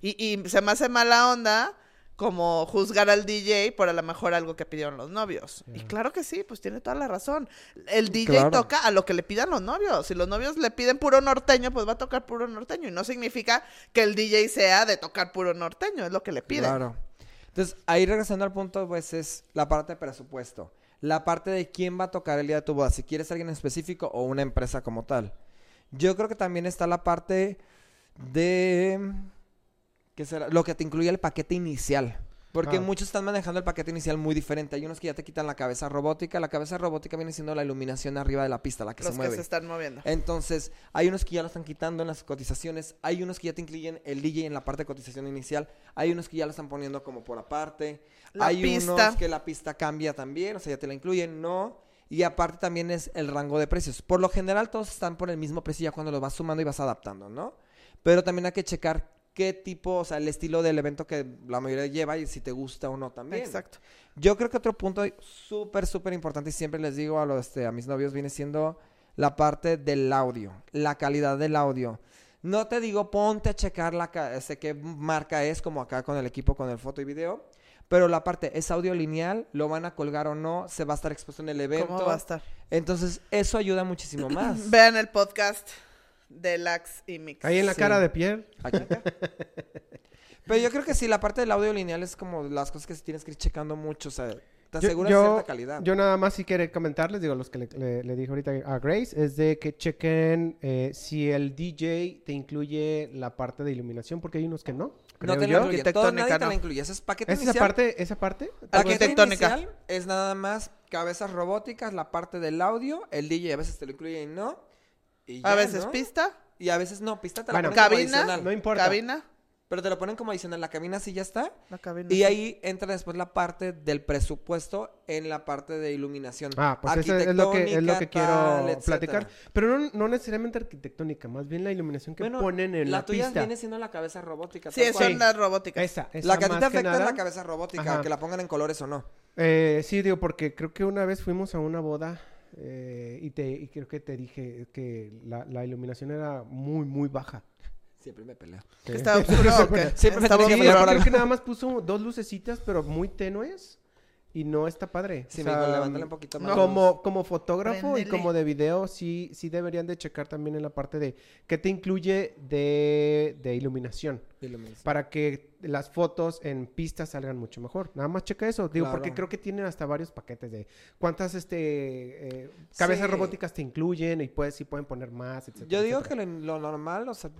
Y, y se me hace mala onda como juzgar al DJ por a lo mejor algo que pidieron los novios. Y claro que sí, pues tiene toda la razón. El DJ Claro. toca a lo que le pidan los novios. Si los novios le piden puro norteño, pues va a tocar puro norteño. Y no significa que el DJ sea de tocar puro norteño, es lo que le piden. Claro. Entonces, ahí regresando al punto, pues es la parte de presupuesto. La parte de quién va a tocar el día de tu boda. Si quieres alguien en específico o una empresa como tal. Yo creo que también está la parte de... ¿Qué será? Lo que te incluye el paquete inicial. Porque Ah. muchos están manejando el paquete inicial muy diferente. Hay unos que ya te quitan la cabeza robótica. La cabeza robótica viene siendo la iluminación arriba de la pista, la que los se que mueve. se están moviendo. Entonces, hay unos que ya lo están quitando en las cotizaciones, hay unos que ya te incluyen el DJ en la parte de cotización inicial, hay unos que ya lo están poniendo como por aparte, La hay pista. unos que la pista cambia también, o sea, ya te la incluyen, no. Y aparte también es el rango de precios. Por lo general todos están por el mismo precio ya cuando lo vas sumando y vas adaptando, ¿no? Pero también hay que checar qué tipo, o sea, el estilo del evento que la mayoría lleva y si te gusta o no también. Exacto. Yo creo que otro punto súper, súper importante y siempre les digo a, los, este, a mis novios viene siendo la parte del audio, la calidad del audio. No te digo ponte a checar la, ca- este, qué marca es, como acá con el equipo, con el foto y video, pero la parte es audio lineal, lo van a colgar o no, se va a estar expuesto en el evento. ¿Cómo va a estar? Entonces, eso ayuda muchísimo <clears throat> más. Vean el podcast de Lax y Mix. Ahí en la Sí. cara de Pierre. Aquí. <laughs> Pero yo creo que sí, la parte del audio lineal es como las cosas que tienes que ir checando mucho, o sea, te Yo- aseguras yo, cierta calidad. yo nada más si quiere comentarles, digo, los que le, le- le dije ahorita a Grace, es de que chequen eh, si el DJ te incluye la parte de iluminación, porque hay unos que no. No creo te yo. incluye. Todo, nadie Arquitectónica te la no. incluye. Ese es paquete ¿Es esa parte? ¿Esa parte? Paquete inicial es nada más cabezas robóticas, la parte del audio, el DJ a veces te lo incluye y no. Y A veces ¿no? pista, Y a veces no, pista te Bueno, la ponen como cabina, adicional. No importa. cabina, Pero te lo ponen como adicional. La cabina sí ya está. la cabina. Y sí. ahí entra después la parte del presupuesto en la parte de iluminación. Ah, pues eso es lo que, es lo que Arquitectónica, quiero tal, platicar. Pero no, no necesariamente arquitectónica, más bien la iluminación que Bueno, ponen en la, tuya pista. viene siendo la cabeza robótica. Sí, tal cual. son las robóticas. Esa, esa La que a ti más te afecta es nada. la cabeza robótica, Ajá. que la pongan en colores o no. Eh, sí, digo, porque creo que una vez fuimos a una boda eh, y, te, y creo que te dije que la, la iluminación era muy, muy baja. Siempre me peleo. Sí. ¿Está oscuro? <laughs> Siempre me por creo que nada más puso dos lucecitas, pero muy tenues y no está padre. Sí, O sea, levántale un poquito más. no. Como, como fotógrafo y como de video, sí, sí deberían de checar también en la parte de qué te incluye de, de iluminación. Iluminación. Para que las fotos en pistas salgan mucho mejor. Nada más checa eso. Digo, porque creo que tienen hasta varios paquetes de cuántas este eh, cabezas Sí. robóticas te incluyen y puedes, sí pueden poner más, etcétera. Yo digo etcétera. que lo, lo normal, o sea,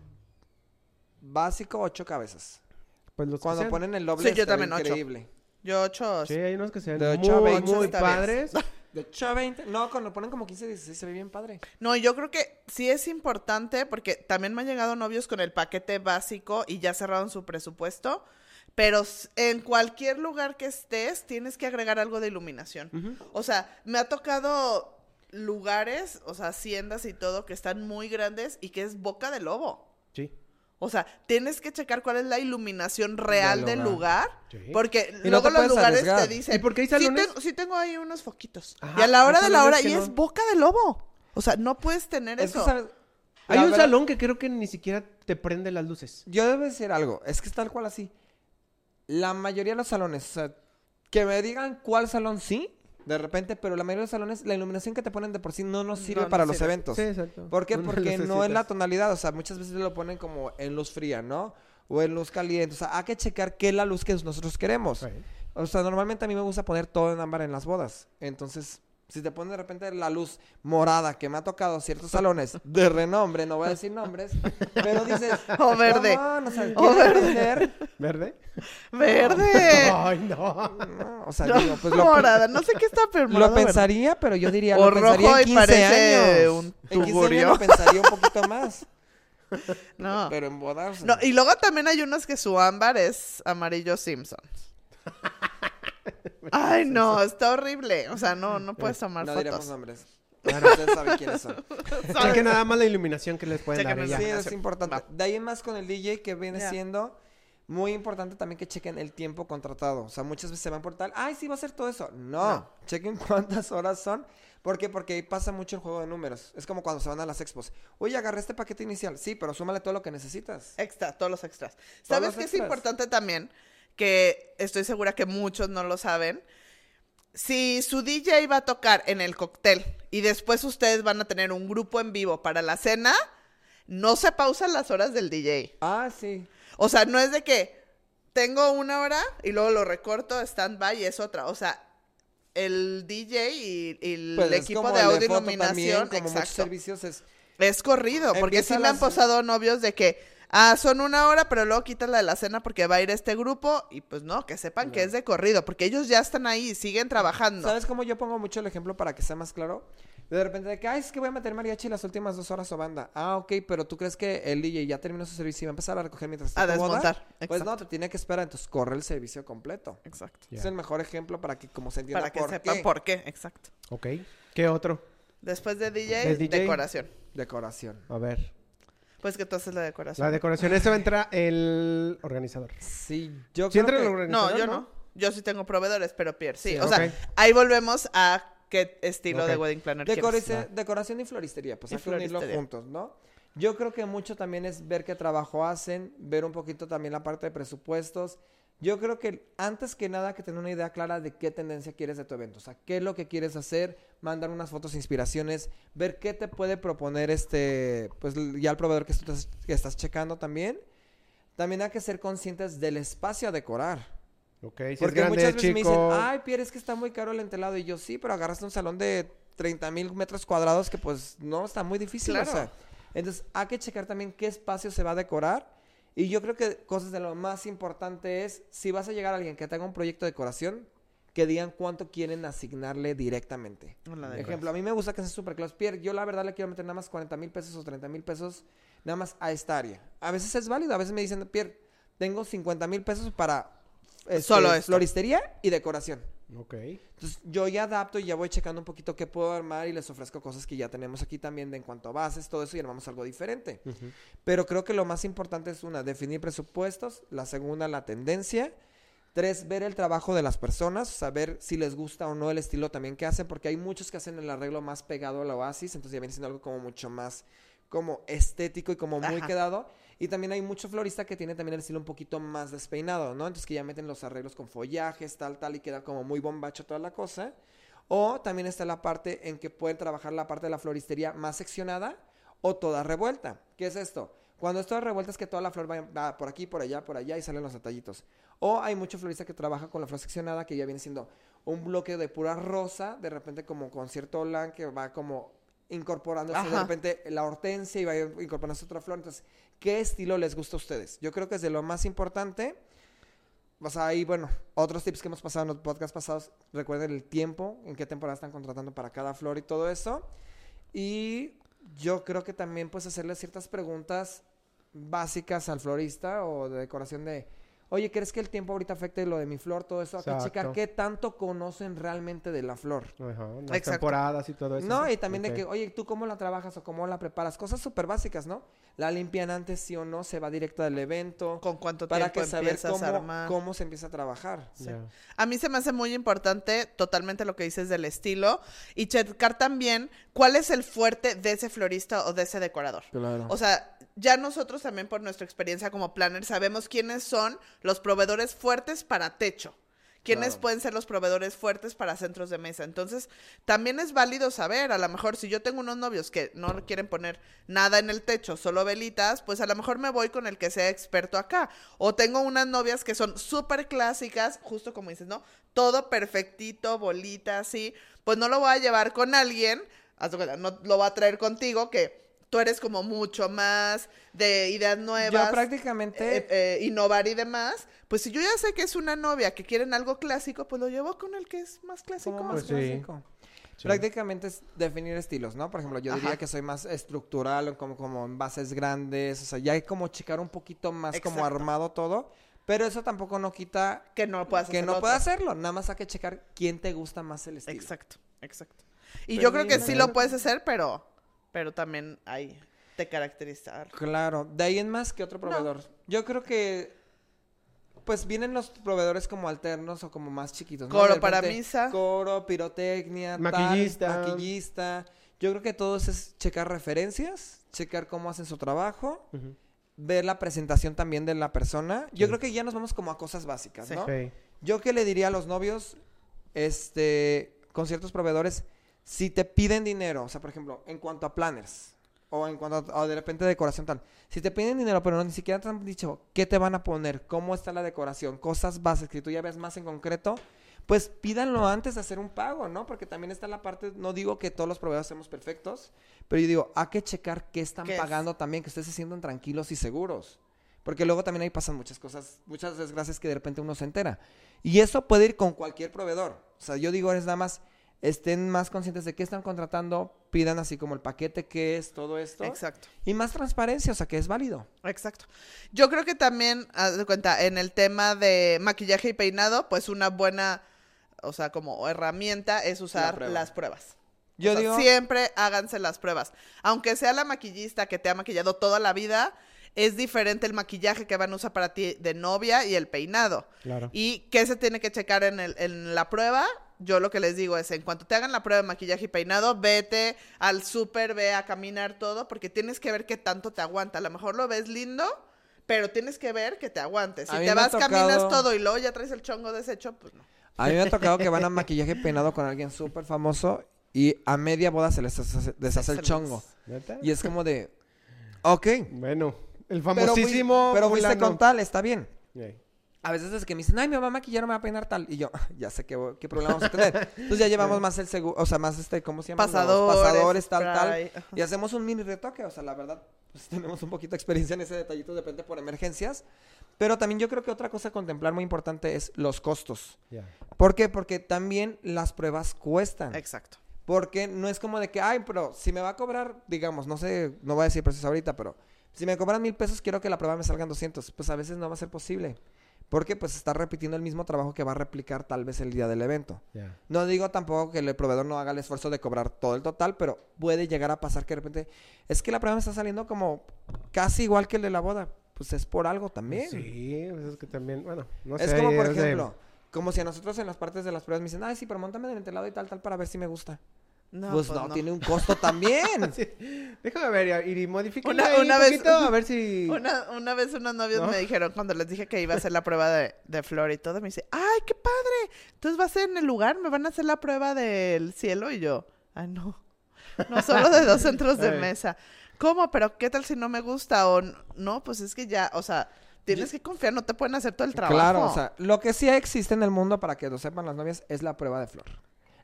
básico, ocho cabezas. Pues los Cuando ponen el doble, Sí, yo también, ocho. Yo ocho. Sí, hay unos que ocho a muy, veinte muy padres. <laughs> De 8 a 20. No, cuando lo ponen como 15, 16, se ve bien padre. No, yo creo que sí es importante porque también me han llegado novios con el paquete básico y ya cerraron su presupuesto. Pero en cualquier lugar que estés, tienes que agregar algo de iluminación. O sea, me ha tocado lugares, o sea, haciendas y todo, que están muy grandes y que es boca de lobo. Sí. O sea, tienes que checar cuál es la iluminación real Del del lugar. Sí. Porque Y luego los lugares arriesgar. te dicen. ¿Y por qué hay "Sí tengo, sí tengo ahí unos foquitos. Ajá, y a la hora de la hora, y es boca de lobo. O sea, no puedes tener Es que, eso. ¿sabes? Hay La un verdad- salón que creo que ni siquiera te prende las luces. Yo debo decir algo. Es que es tal cual así. La mayoría de los salones, o sea, que me digan cuál salón sí, de repente, pero la mayoría de los salones, la iluminación que te ponen de por sí no nos sirve No, no para los eventos. Sí, exacto. ¿Por qué? <laughs> Porque no es la tonalidad, o sea, muchas veces lo ponen como en luz fría, ¿no? O en luz caliente, o sea, hay que checar qué es la luz que nosotros queremos. O sea, normalmente a mí me gusta poner todo en ámbar en las bodas. Entonces, Si te ponen de repente la luz morada que me ha tocado ciertos salones de renombre, no voy a decir nombres, pero dices... <laughs> O verde. O sea, O ¿quieres verde. ¿Verde? ¡Verde! <laughs> Ay, no. No, o sea, No, digo, pues lo, morada, no sé qué está pero lo pensaría, pero yo diría, O lo pensaría rojo en y 15 parece años. un En 15 tugurio. años lo pensaría un poquito más, <laughs> No. pero en bodas... No, y luego también hay unos que su ámbar es amarillo Simpsons. Ay, no, está horrible. O sea, no, no puedes tomar no diremos fotos. nombres. Bueno. Ustedes saben quiénes son. <laughs> Cheque nada más la iluminación que les pueden dar. Sí, es importante. Va. De ahí más con el DJ que viene Ya. siendo muy importante también que chequen el tiempo contratado. O sea, muchas veces se van por tal, ay, sí va a ser todo eso. No, No. chequen cuántas horas son. ¿Por qué? Porque ahí pasa mucho el juego de números. Es como cuando se van a las expos. Oye, agarré este paquete inicial. Sí, pero súmale todo lo que necesitas. Extra, todos los extras. ¿Sabes qué es importante también? Que estoy segura que muchos no lo saben. Si su DJ va a tocar en el cóctel y después ustedes van a tener un grupo en vivo para la cena, no se pausan las horas del DJ. Ah, sí. O sea, no es de que tengo una hora y luego lo recorto, stand-by y es otra. O sea, el DJ y, y el Pues es equipo de audio también, iluminación, muchos exacto. servicios es Es corrido, porque sí me han posado novios de que, ah, son una hora, pero luego quitas la de la cena porque va a ir este grupo y pues no, que sepan que es de corrido, porque ellos ya están ahí y siguen trabajando. ¿Sabes cómo yo pongo mucho el ejemplo para que sea más claro? De repente de que, ay, es que voy a meter mariachi las últimas dos horas o banda. Ah, ok, pero tú crees que el DJ ya terminó su servicio y va a empezar a recoger mientras está A boda? desmontar, Pues no, te tiene que esperar, entonces corre el servicio completo. Exacto. Es el mejor ejemplo para que como se entienda Para que por sepan qué. por qué, exacto. Ok. ¿Qué otro? Después de DJ, ¿De DJ? decoración. Decoración. A ver. Pues que tú haces la decoración. La decoración. Este va a entrar el organizador. Sí, yo ¿Sí creo entra el organizador? no, yo no. Yo sí tengo proveedores, pero Pierre, sí. Sí, o sea, ahí volvemos a qué estilo de wedding planner Decorice- quieres. Decoración y floristería, pues Y hay que unirlo juntos, ¿no? Yo creo que mucho también es ver qué trabajo hacen, ver un poquito también la parte de presupuestos. Yo creo que antes que nada que tener una idea clara de qué tendencia quieres de tu evento, o sea, qué es lo que quieres hacer, mandar unas fotos, inspiraciones, ver qué te puede proponer este, pues ya el proveedor que, tú estás- que estás checando también. También hay que ser conscientes del espacio a decorar. Ok. Si es Porque grande, muchas veces me dicen, ay, Pierre, es que está muy caro el entelado. Y yo, sí, pero agarraste un salón de 30 mil metros cuadrados que pues no, está muy difícil. Claro. O sea, entonces hay que checar también qué espacio se va a decorar. Y yo creo que cosas de lo más importante es, si vas a llegar a alguien que tenga un proyecto de decoración, que digan cuánto quieren asignarle directamente. La. Ejemplo, a mí me gusta que sea super close. Pierre, yo la verdad le quiero meter nada más 40 mil pesos o 30 mil pesos nada más a esta área. A veces es válido, a veces me dicen, Pierre, tengo 50 mil pesos para este, Solo esto. floristería y decoración. Ok. Entonces yo ya adapto y ya voy checando un poquito qué puedo armar y les ofrezco cosas que ya tenemos aquí también de en cuanto a bases, todo eso y armamos algo diferente. Pero creo que lo más importante es una, definir presupuestos, la segunda, la tendencia, tres, ver el trabajo de las personas, saber si les gusta o no el estilo también que hacen, porque hay muchos que hacen el arreglo más pegado al oasis, entonces ya viene siendo algo como mucho más como estético y como muy Ajá. quedado. Y también hay mucho florista que tiene también el estilo un poquito más despeinado, ¿no? Entonces que ya meten los arreglos con follajes, tal, tal, y queda como muy bombacho toda la cosa. O también está la parte en que pueden trabajar la parte de la floristería más seccionada o toda revuelta. ¿Qué es esto? Cuando es toda revuelta es que toda la flor va, por aquí, por allá, por allá y salen los detallitos. O hay mucho florista que trabaja con la flor seccionada que ya viene siendo un bloque de pura rosa, de repente como con cierto que va como incorporándose de repente la hortensia y va incorporándose otra flor. Entonces, ¿qué estilo les gusta a ustedes? Yo creo que es de lo más importante. O sea, ahí, bueno, otros tips que hemos pasado en los podcasts pasados. Recuerden el tiempo, en qué temporada están contratando para cada flor y todo eso. Y yo creo que también, pues, hacerle ciertas preguntas básicas al florista o de decoración de, oye, ¿crees que el tiempo ahorita afecte lo de mi flor? Todo eso. Hay que checar qué tanto conocen realmente de la flor. Ajá. Las Exacto. temporadas y todo eso. No, y también de que, oye, ¿tú cómo la trabajas o cómo la preparas? Cosas súper básicas, ¿no? La limpian antes, sí o no, se va directo del evento. ¿Con cuánto Para tiempo que saber empiezas cómo, a armar? cómo se empieza a trabajar. Sí. A mí se me hace muy importante totalmente lo que dices del estilo y checar también cuál es el fuerte de ese florista o de ese decorador. Claro. O sea, ya nosotros también por nuestra experiencia como planner sabemos quiénes son los proveedores fuertes para techo. quiénes Claro. pueden ser los proveedores fuertes para centros de mesa. Entonces, también es válido saber, a lo mejor si yo tengo unos novios que no quieren poner nada en el techo, solo velitas, pues a lo mejor me voy con el que sea experto acá. O tengo unas novias que son súper clásicas, justo como dices, ¿no? Todo perfectito, bolita, así. Pues no lo voy a llevar con alguien, no lo voy a traer contigo, que tú eres como mucho más de ideas nuevas. Yo prácticamente... eh, eh, innovar y demás, pues si yo ya sé que es una novia que quieren algo clásico, pues lo llevo con el que es más clásico. Más Pues clásico. Sí. Prácticamente es definir estilos, ¿no? Por ejemplo, yo diría Ajá. que soy más estructural, como, como en bases grandes, o sea, ya hay como checar un poquito más como armado todo, pero eso tampoco no quita Que no puedas que hacer no pueda hacerlo, nada más hay que checar quién te gusta más el estilo. Exacto, exacto. Y Pero yo creo que sí lo puedes hacer, pero, pero también hay te caracteriza. algo. Claro, de ahí en más que otro proveedor. Yo creo que pues vienen los proveedores como alternos o como más chiquitos. ¿no? Coro para misa. Coro, pirotecnia, tal, Maquillista. maquillista. Yo creo que todo eso es checar referencias, checar cómo hacen su trabajo, ver la presentación también de la persona. Yo Sí. creo que ya nos vamos como a cosas básicas, Sí. ¿no? Sí. Yo que le diría a los novios, este, con ciertos proveedores, si te piden dinero, o sea, por ejemplo, en cuanto a planners, o en cuanto a, o de repente decoración tal, si te piden dinero, pero no, ni siquiera te han dicho qué te van a poner, cómo está la decoración, cosas bases que tú ya ves más en concreto, pues pídanlo antes de hacer un pago, ¿no? Porque también está la parte, no digo que todos los proveedores seamos perfectos, pero yo digo, hay que checar qué están ¿Qué es? pagando también, que ustedes se sientan tranquilos y seguros. Porque luego también ahí pasan muchas cosas, muchas desgracias que de repente uno se entera. Y eso puede ir con cualquier proveedor. O sea, yo digo, es nada más, estén más conscientes de qué están contratando, pidan así como el paquete que es, todo esto. Exacto. Y más transparencia, o sea, que es válido. Exacto. Yo creo que también, haz de cuenta, en el tema de maquillaje y peinado, pues una buena, o sea, como herramienta es usar prueba. las pruebas. Yo O sea, digo, siempre háganse las pruebas. Aunque sea la maquillista que te ha maquillado toda la vida, es diferente el maquillaje que van a usar para ti de novia y el peinado. Claro. ¿Y qué se tiene que checar en, el- en la prueba? Yo lo que les digo es, en cuanto te hagan la prueba de maquillaje y peinado, vete al súper, ve a caminar todo, porque tienes que ver qué tanto te aguanta. A lo mejor lo ves lindo, pero tienes que ver que te aguante. Si te vas, caminas todo y luego ya traes el chongo deshecho, pues no. a mí me ha tocado que van a <laughs> maquillaje peinado con alguien súper famoso y a media boda se les deshace, deshace el chongo. ¿Neta? Y es como de, <laughs> ok, Bueno, el pero, fui- famosísimo. pero fuiste fulano. con tal, está bien. A veces es que me dicen, ay, me va a maquillar o me va a peinar tal. Y yo, ya sé qué, qué problema vamos a tener. Entonces ya llevamos <laughs> más el seguro, o sea, más este, ¿cómo se llama? Los Pasadores, pasadores, tal, spray. tal. Y hacemos un mini retoque. O sea, la verdad, pues <laughs> tenemos un poquito de experiencia en ese detallito, depende por emergencias. Pero también yo creo que otra cosa a contemplar muy importante es los costos. Ya. ¿Por qué? Porque también las pruebas cuestan. Exacto. Porque no es como de que, ay, pero si me va a cobrar, digamos, no sé, no voy a decir precios ahorita, pero si me cobran mil pesos, quiero que la prueba me salgan 200. Pues a veces no va a ser posible. Porque pues está repitiendo el mismo trabajo que va a replicar tal vez el día del evento. No digo tampoco que el proveedor no haga el esfuerzo de cobrar todo el total, pero puede llegar a pasar que de repente, es que la prueba me está saliendo como casi igual que el de la boda. Pues es por algo también. Sí, pues es que también, bueno, no es sé. como, por es de- ejemplo, como si a nosotros en las partes de las pruebas me dicen, ay, sí, pero montame del entelado y tal, tal, para ver si me gusta. No, pues, pues no, no. tiene un costo <laughs> también. Sí. Déjame ver, y modifica Una- un vez- poquito, a ver si... Una, una vez unos novios ¿No? me dijeron, cuando les dije que iba a hacer la prueba de, de flor y todo, me dice, ¡ay, qué padre! Entonces va a ser en el lugar, me van a hacer la prueba del cielo y yo, ¡ay, no! No solo de dos centros de <laughs> mesa. ¿Cómo? ¿Pero qué tal si no me gusta? O no, pues es que ya, o sea, tienes que confiar, no te pueden hacer todo el trabajo. Claro, o sea, lo que sí existe en el mundo, para que lo sepan las novias, es la prueba de flor.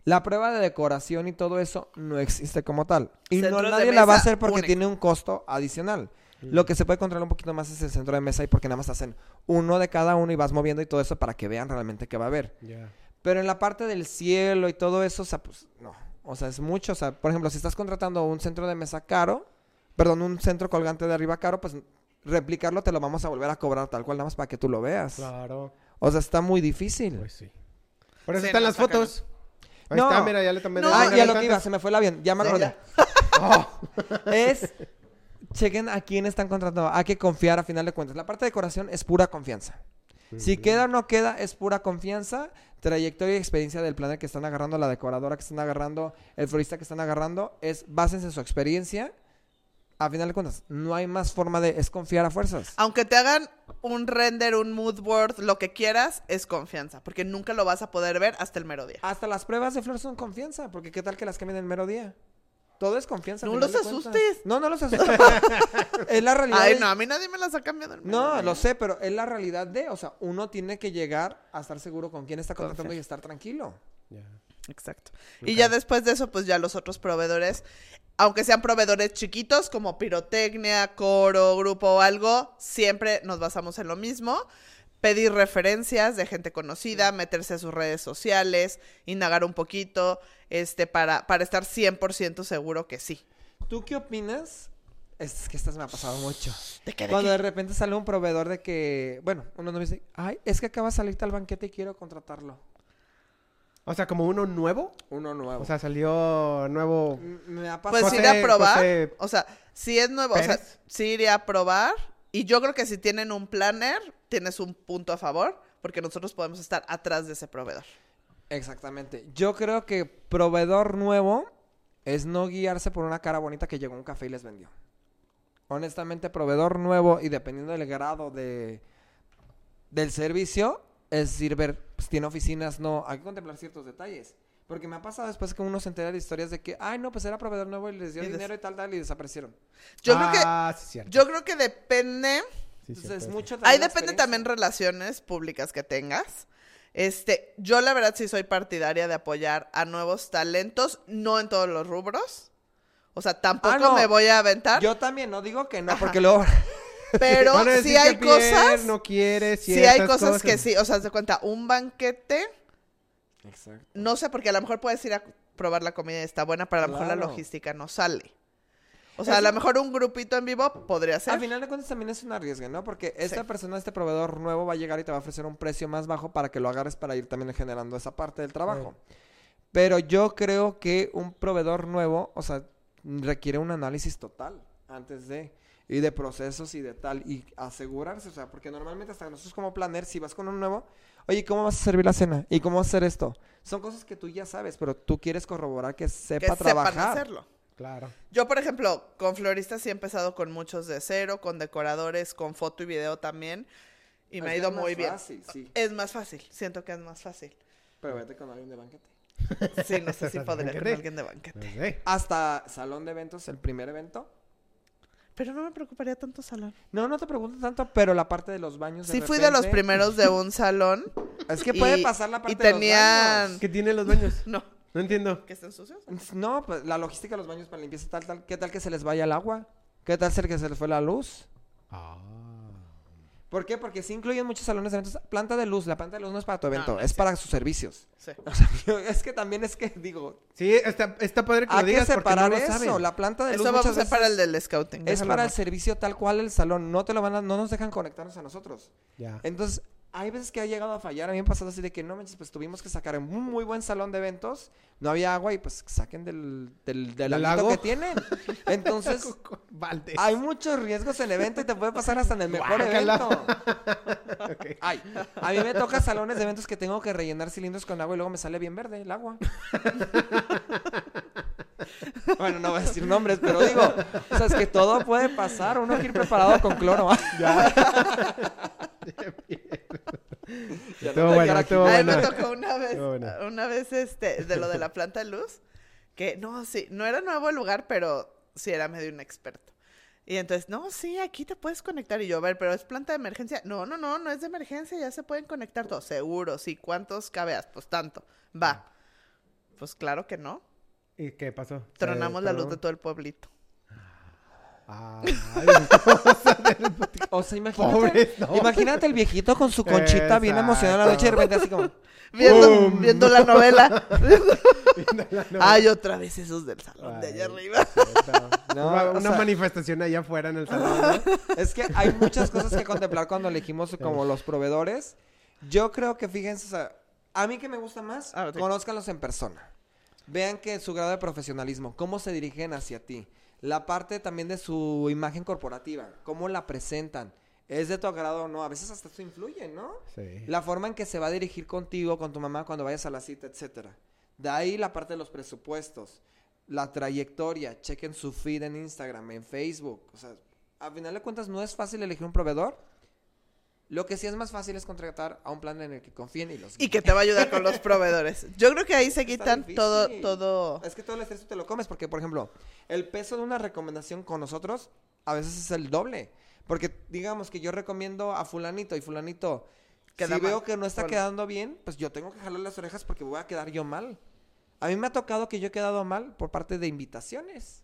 La prueba de decoración y todo eso no existe como tal. Y no Centros nadie la va a hacer porque único. tiene un costo adicional. Lo que se puede controlar un poquito más es el centro de mesa y porque nada más hacen uno de cada uno y vas moviendo y todo eso para que vean realmente qué va a haber. Pero en la parte del cielo y todo eso, o sea, pues no. O sea, es mucho. O sea, por ejemplo, si estás contratando un centro de mesa caro, perdón, un centro colgante de arriba caro, pues replicarlo te lo vamos a volver a cobrar tal cual, nada más para que tú lo veas. Claro, O sea, está muy difícil. pues sí. Por eso Sí, están no, las fotos. Ahí No. está, mira, ya le No, ah, lo que iba, se me fue el avión. Ya me acordé. Oh, <laughs> Es, chequen a quién están contratando. Hay que confiar a final de cuentas. La parte de decoración es pura confianza. Si queda o no queda, es pura confianza, trayectoria y experiencia del planner que están agarrando, la decoradora que están agarrando, el florista que están agarrando, es básense en su experiencia, a final de cuentas, no hay más forma de... Es confiar a fuerzas. Aunque te hagan un render, un mood board, lo que quieras, es confianza. Porque nunca lo vas a poder ver hasta el mero día. Hasta las pruebas de flor son confianza, porque qué tal que las cambien el mero día. Todo es confianza. No los asustes. No, no los <laughs> asustes. es la realidad. Ay, de- no, a mí nadie me las ha cambiado. el mero No, día. lo sé, pero es la realidad de, o sea, uno tiene que llegar a estar seguro con quién está contratando y estar tranquilo. Ya. Exacto. Y ya después de eso, pues ya los otros proveedores, aunque sean proveedores chiquitos como pirotecnia, coro, grupo o algo, siempre nos basamos en lo mismo. Pedir referencias de gente conocida, meterse a sus redes sociales, indagar un poquito, este, para, para estar 100% seguro que sí. ¿Tú qué opinas? Es que estas me ha pasado mucho. ¿De qué, de Cuando qué? de repente sale un proveedor de que, bueno, uno no me dice, ay, es que acaba de salir tal banquete y quiero contratarlo. O sea, como uno nuevo. Uno nuevo. O sea, salió nuevo. M- me ha pasado. Pues José- ir a probar. José O sea, si es nuevo, o sea, sí iría a probar. Y yo creo que si tienen un planner, tienes un punto a favor, porque nosotros podemos estar atrás de ese proveedor. Exactamente. Yo creo que proveedor nuevo es no guiarse por una cara bonita que llegó a un café y les vendió. Honestamente, proveedor nuevo y dependiendo del grado de del servicio, es decir, ver, pues tiene oficinas, no, hay que contemplar ciertos detalles. Porque me ha pasado después que uno se entera de historias de que, ay, no, pues era proveedor nuevo y les dio Y des- dinero y tal, tal, y desaparecieron. Yo creo que ah, sí, cierto. Yo creo que depende. Sí, Entonces, mucho Ahí depende también relaciones públicas que tengas. Este, yo la verdad sí soy partidaria de apoyar a nuevos talentos, no en todos los rubros. O sea, tampoco Ah, no. me voy a aventar, Yo también, no digo que no, Ajá. porque luego... pero decir hay que Pierre cosas, no quiere sí hay cosas, que sí, o sea, de cuenta, un banquete, Exacto. no sé, porque a lo mejor puedes ir a probar la comida y está buena, pero a lo mejor la logística no sale. O sea, a lo mejor un grupito en vivo podría ser. Al final de cuentas también es un arriesgue, ¿no? Porque esta Sí. persona, este proveedor nuevo va a llegar y te va a ofrecer un precio más bajo para que lo agarres para ir también generando esa parte del trabajo. Pero yo creo que un proveedor nuevo, o sea, requiere un análisis total antes de y de procesos y de tal y asegurarse, o sea, porque normalmente hasta nosotros como planner si vas con un nuevo, oye, ¿cómo vas a servir la cena? ¿Y cómo vas a hacer esto? Son cosas que tú ya sabes, pero tú quieres corroborar que que sepa sepan trabajar. hacerlo. Claro. Yo, por ejemplo, con floristas sí he empezado con muchos de cero, con decoradores, con foto y video también. Y me ha ido muy bien. fácil, sí. Es más fácil, siento que es más fácil. Pero vete con alguien de banquete. Sí, no sé si <laughs> podría con alguien de banquete. Hasta salón de eventos, el primer evento. Pero no me preocuparía tanto salón. No, no te pregunto tanto, pero la parte de los baños. Sí fui de los primeros de un salón. Es que puede y- pasar la y parte de los tenían- baños. ¿Qué tienen los baños? <laughs> No, No entiendo. que estén sucios. No, pues la logística de los baños para limpieza tal, tal. ¿Qué tal que se les vaya el agua? ¿Qué tal ser que se les fue la luz? Ah. ¿Por qué? Porque sí incluyen muchos salones de eventos. Planta de luz, la planta de luz no es para tu evento, no es para sus servicios. Sí. <laughs> O sea, es que también es que digo, Sí, está, está padre que lo hay que digas porque no separar lo eso. saben. La planta de luz Eso vamos a hacer para el del scouting. es déjalo para el servicio tal cual el salón. No te lo van a, no nos dejan conectarnos a nosotros. Ya. Entonces, hay veces que ha llegado a fallar. A mí me ha pasado así de que no manches, pues tuvimos que sacar en un muy buen salón de eventos. No había agua y pues saquen del, del, del ¿Del laguito lago? que tienen. Entonces, <laughs> hay muchos riesgos en el evento y te puede pasar hasta en el mejor Guácala. evento. <laughs> Ay, a mí me toca salones de eventos que tengo que rellenar cilindros con agua y luego me sale bien verde el agua. <laughs> Bueno, no voy a decir nombres, pero digo, o sea, es que todo puede pasar. Uno que ir preparado con cloro. Ya Estuvo bueno, estuvo mí me tocó una vez, una vez este, de lo de la planta de luz, que no, sí, no era nuevo el lugar, pero sí era medio inexperto. Y entonces, no, sí, aquí te puedes conectar. Y yo, a ver, pero es planta de emergencia. No, no, no, no es de emergencia, ya se pueden conectar todos. Seguro, sí. ¿Cuántos cabeas? Pues tanto. Va. Pues claro que no. ¿Y qué pasó? Tronamos ¿Se la luz de todo el pueblito. Ay, O sea, imagínate, no. imagínate el viejito con su conchita bien emocionado en la noche y de repente así como... Viendo, viendo la novela. <laughs> la novela. Ay, otra vez esos del salón de allá arriba. No, una o una sea- manifestación allá afuera en el salón. ¿no? <laughs> Es que hay muchas cosas que contemplar cuando elegimos como los proveedores. Yo creo que fíjense, o sea, a mí que me gusta más, Ah, sí. conózcanlos en persona. Vean que su grado de profesionalismo, cómo se dirigen hacia ti. La parte también de su imagen corporativa, cómo la presentan. ¿Es de tu agrado o no? A veces hasta eso influye, ¿no? Sí. La forma en que se va a dirigir contigo, con tu mamá cuando vayas a la cita, etcétera. De ahí la parte de los presupuestos. la trayectoria, chequen su feed en Instagram, en Facebook. O sea, a final de cuentas no es fácil elegir un proveedor. Lo que sí es más fácil es contratar a un plan en el que confíen y los Y que te va a ayudar con los <laughs> proveedores. Yo creo que ahí se quitan todo, todo. Es que todo el estrés tú te lo comes porque, por ejemplo, el peso de una recomendación con nosotros a veces es el doble. Porque digamos que yo recomiendo a fulanito y fulanito, Queda si mal. veo que no está Bueno. quedando bien, pues yo tengo que jalar las orejas porque voy a quedar yo mal. A mí me ha tocado que yo he quedado mal por parte de invitaciones.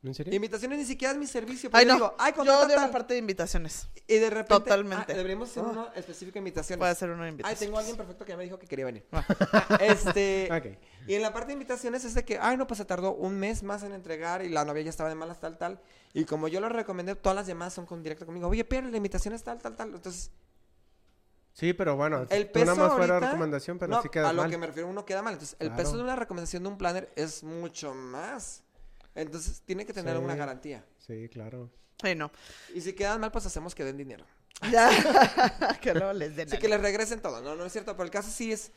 ¿En serio? Invitaciones ni siquiera es mi servicio. Ay, Pero no. digo, ay, Yo odio la tal". parte de invitaciones. Y de repente. Totalmente. ah, deberíamos hacer Ah. uno específico de invitaciones. Puede ser una Ay, invitación. tengo a alguien perfecto que ya me dijo que quería venir. Ah. este. <laughs> Y en la parte de invitaciones es de que, ay, no, pues se tardó un mes más en entregar y la novia ya estaba de malas, tal, tal. Y como yo lo recomendé, todas las demás son con directo conmigo. Oye, pero la invitación es tal, tal, tal. Entonces, Sí, pero bueno, el peso nada más fuera ahorita- recomendación, pero no, sí queda a lo mal. que me refiero, uno queda mal. Entonces, el Claro. peso de una recomendación de un planner es mucho más. Entonces, tiene que tener Sí. una garantía. Sí, claro. Ay, no. Y si quedan mal, pues hacemos que den dinero. Ya. <laughs> que luego les den. Así que les regresen todo. No, no es cierto. Pero el caso sí es.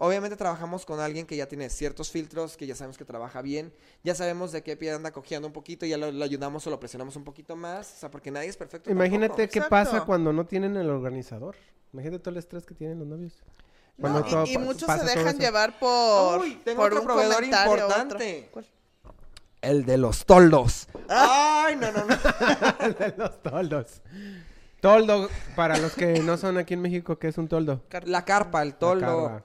Obviamente trabajamos con alguien que ya tiene ciertos filtros, que ya sabemos que trabaja bien. Ya sabemos de qué pie anda cojeando un poquito, ya lo, lo ayudamos o lo presionamos un poquito más. O sea, porque nadie es perfecto. Imagínate tampoco. qué Exacto. pasa cuando no tienen el organizador. Imagínate todo el estrés que tienen los novios. No, todo y, muchos se dejan llevar por, Uy, tengo por otro un proveedor comentario, otro. importante. ¿Cuál? El de los toldos. Ay, no, no, no. <laughs> de los toldos. Toldo, para los que no son aquí en México, ¿qué es un toldo? La carpa, el toldo.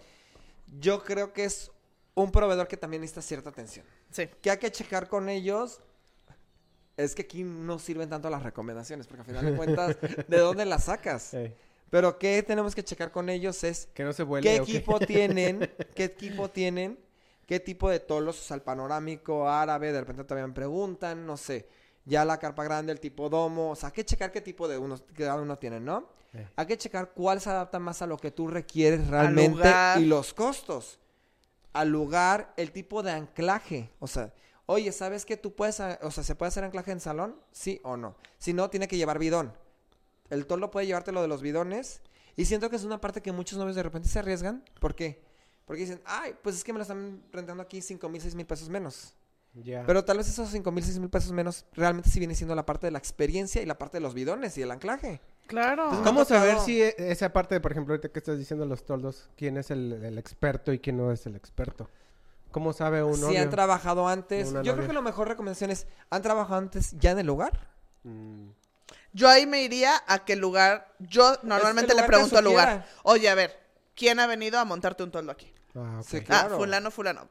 Yo creo que es un proveedor que también necesita cierta atención. Sí. que hay que checar con ellos es que aquí no sirven tanto las recomendaciones, porque al final de <laughs> cuentas, ¿de dónde las sacas? Ey, Pero qué tenemos que checar con ellos es que no se vuelve. qué ¿o qué? equipo tienen, <laughs> qué equipo tienen, qué tipo de tolos, o sea, el panorámico, árabe, de repente también me preguntan, no sé, ya la carpa grande, el tipo domo, o sea, hay que checar qué tipo de unos, cada uno tienen, ¿no? Hay que checar cuál se adapta más a lo que tú requieres realmente lugar. y los costos. Al lugar, el tipo de anclaje. O sea, oye, ¿sabes que tú puedes, a- o sea, se puede hacer anclaje en salón? Sí o no. Si no, tiene que llevar bidón. El tolo puede llevarte lo de los bidones. Y siento que es una parte que muchos novios de repente se arriesgan. ¿Por qué? Porque dicen, ay, pues es que me lo están rentando aquí 5 mil, 6 mil pesos menos. Pero tal vez esos 5 mil, 6 mil pesos menos realmente sí viene siendo la parte de la experiencia y la parte de los bidones y el anclaje. Claro. Entonces, ¿Cómo me ha saber tocado- si e- esa parte, por ejemplo, ahorita que estás diciendo los toldos, quién es el, el experto y quién no es el experto? ¿Cómo sabe uno? si han trabajado antes. Yo creo que la mejor recomendación es, ¿han trabajado antes ya en el lugar? Mm, Yo ahí me iría a qué lugar. Yo normalmente lugar le que pregunto al lugar. Oye, a ver, ¿quién ha venido a montarte un toldo aquí? Ah, ok. Sí, Ah, fulano, fulano.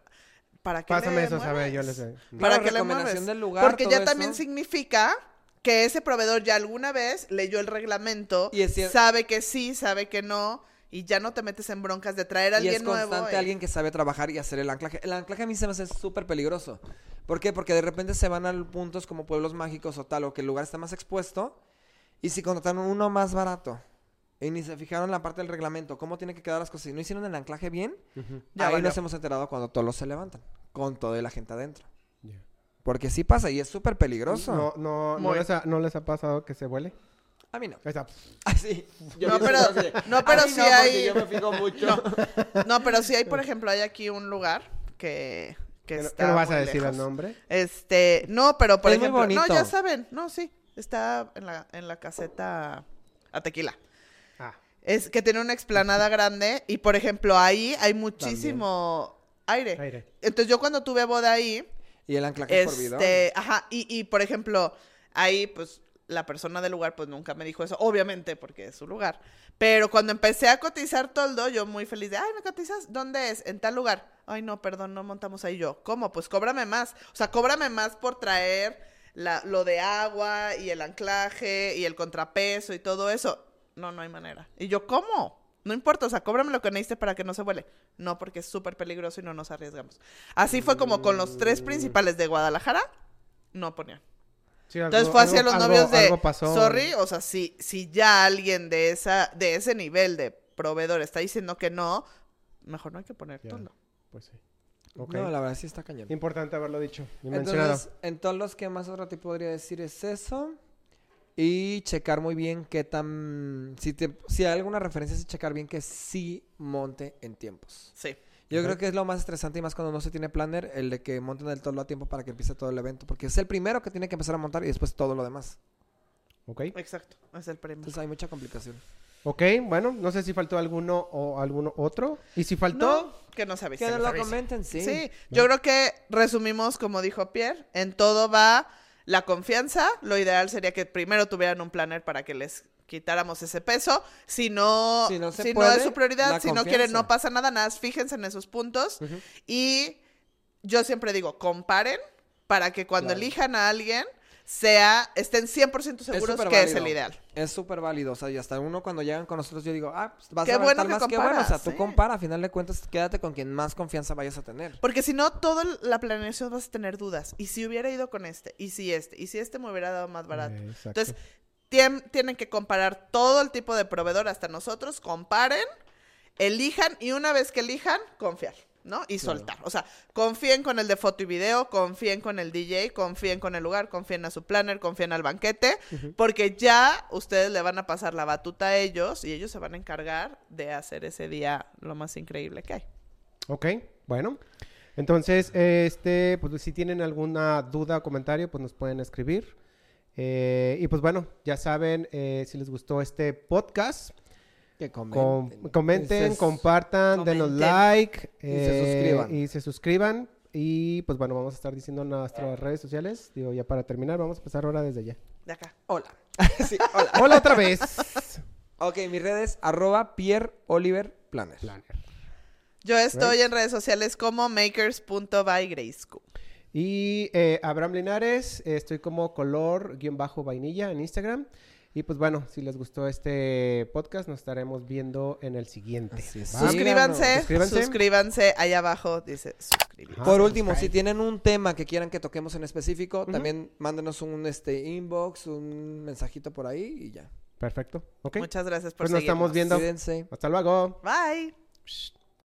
¿Para qué Pásame le eso, sabe, yo les sé. ¿Para Claro, qué le recomendación mueves? del lugar, Porque todo ya eso. también significa que ese proveedor ya alguna vez leyó el reglamento, Y es cier- sabe que sí, sabe que no, y ya no te metes en broncas de traer a Y alguien es nuevo. constante eh. alguien que sabe trabajar y hacer el anclaje. El anclaje a mí se me hace súper peligroso. ¿Por qué? Porque de repente se van a puntos como pueblos mágicos o tal, o que el lugar está más expuesto. Y si contrataron uno más barato y ni se fijaron en la parte del reglamento, cómo tienen que quedar las cosas, y no hicieron el anclaje bien, Ya ahí valió. nos hemos enterado cuando todos los se levantan, con toda la gente adentro. Porque sí pasa y es súper peligroso. No, no, no, les ha, ¿No les ha pasado que se vuele? A mí no. Ahí está. <laughs> Ah, sí. Yo No, pero- no, "A pero sí hay- Yo me fijo mucho. No, pero sí hay, por <laughs> ejemplo, hay aquí un lugar que, que ¿Qué no- está ¿Qué no vas a decir el nombre? Este, no, pero por Es muy ejemplo, no, ya saben, no, sí, está en la, en la caseta a tequila. Es que tiene una explanada grande y, por ejemplo, ahí hay muchísimo aire. aire. Entonces, yo cuando tuve boda ahí, Y el anclaje por bidón. este, ajá, y, y, por ejemplo, ahí, pues, la persona del lugar, pues, nunca me dijo eso, obviamente, porque es su lugar. Pero cuando empecé a cotizar toldo, yo muy feliz de, ay, ¿me cotizas? ¿Dónde es? En tal lugar. Ay, no, perdón, no montamos ahí yo. ¿Cómo? Pues cóbrame más. O sea, cóbrame más por traer la, lo de agua y el anclaje y el contrapeso y todo eso. No, no hay manera. Y yo, ¿cómo? No importa, o sea, cóbrame lo que necesite para que no se vuele. No, porque es súper peligroso y no nos arriesgamos. Así fue como con los tres principales de Guadalajara, no ponían. Sí, algo- Entonces fue hacia algo- los algo- novios de, algo pasó. sorry, o sea, si, si ya alguien de esa de ese nivel de proveedor está diciendo que no, mejor no hay que poner Ya. toldo. Pues sí. Ok. No, la verdad sí está cañón. Importante haberlo dicho y mencionado. Entonces, en todos los que más otro tipo podría decir es eso. Y checar muy bien qué tan... Si, te, si hay alguna referencia, es checar bien que sí monte en tiempos. Sí. Yo creo que es lo más estresante y más cuando no se tiene planner, el de que monten el toldo a tiempo para que empiece todo el evento. Porque es el primero que tiene que empezar a montar y después todo lo demás. Ok. Exacto, es el premio. Entonces hay mucha complicación. Ok, bueno, no sé si faltó alguno o alguno otro. Y si faltó, No, que no sabes. Que nos lo comenten, sí. Sí, yo creo que resumimos, como dijo Pierre, en todo va la confianza. Lo ideal sería que primero tuvieran un planner para que les quitáramos ese peso. Si no, Si si no no, se puede, es su prioridad, si no quieren, no pasa nada, nada, fíjense en esos puntos. Y yo siempre digo, comparen para que cuando Claro. elijan a alguien, sea, estén 100% seguros que es el ideal. Es súper válido, o sea, y hasta uno cuando llegan con nosotros yo digo, ah, pues vas Qué a bueno que más que bueno, o sea, comparas, tú sí. compara, a final de cuentas, quédate con quien más confianza vayas a tener. Porque si no, toda la planeación vas a tener dudas. ¿Y si hubiera ido con este? ¿Y si este? ¿Y si este me hubiera dado más barato? Eh. Entonces, tien- tienen que comparar todo el tipo de proveedor, hasta nosotros, comparen, elijan y una vez que elijan, confiar, ¿no? Y Claro. soltar. O sea, confíen con el de foto y video, confíen con el DJ, confíen con el lugar, confíen a su planner, confíen al banquete, porque ya ustedes le van a pasar la batuta a ellos y ellos se van a encargar de hacer ese día lo más increíble que hay. Ok, bueno. Entonces, este, pues si tienen alguna duda o comentario, pues nos pueden escribir. Eh, y pues bueno, ya saben, eh, si les gustó este podcast, Que com- comenten. es- compartan, denos like Y se eh, suscriban. Y se suscriban. Y pues bueno, vamos a estar diciendo nuestras redes sociales. Digo, ya para terminar, vamos a empezar ahora desde ya. De acá. Hola. <laughs> sí, hola. Hola otra vez. <laughs> Ok, mis redes, arroba Pierre Oliver Planner. Yo estoy Right. en redes sociales como makers.bygrayschool. Y eh, Abraham Linares, eh, estoy como color-vainilla en Instagram. Y pues bueno, si les gustó este podcast, nos estaremos viendo en el siguiente. Suscríbanse, Suscríbanse. suscríbanse, Ahí abajo dice suscribir. Ajá, Por último, si tienen un tema que quieran que toquemos en específico, también mándenos un este inbox, un mensajito por ahí y ya. Perfecto. Muchas gracias por Pues nos estamos viendo. Cuídense. Hasta luego. Bye.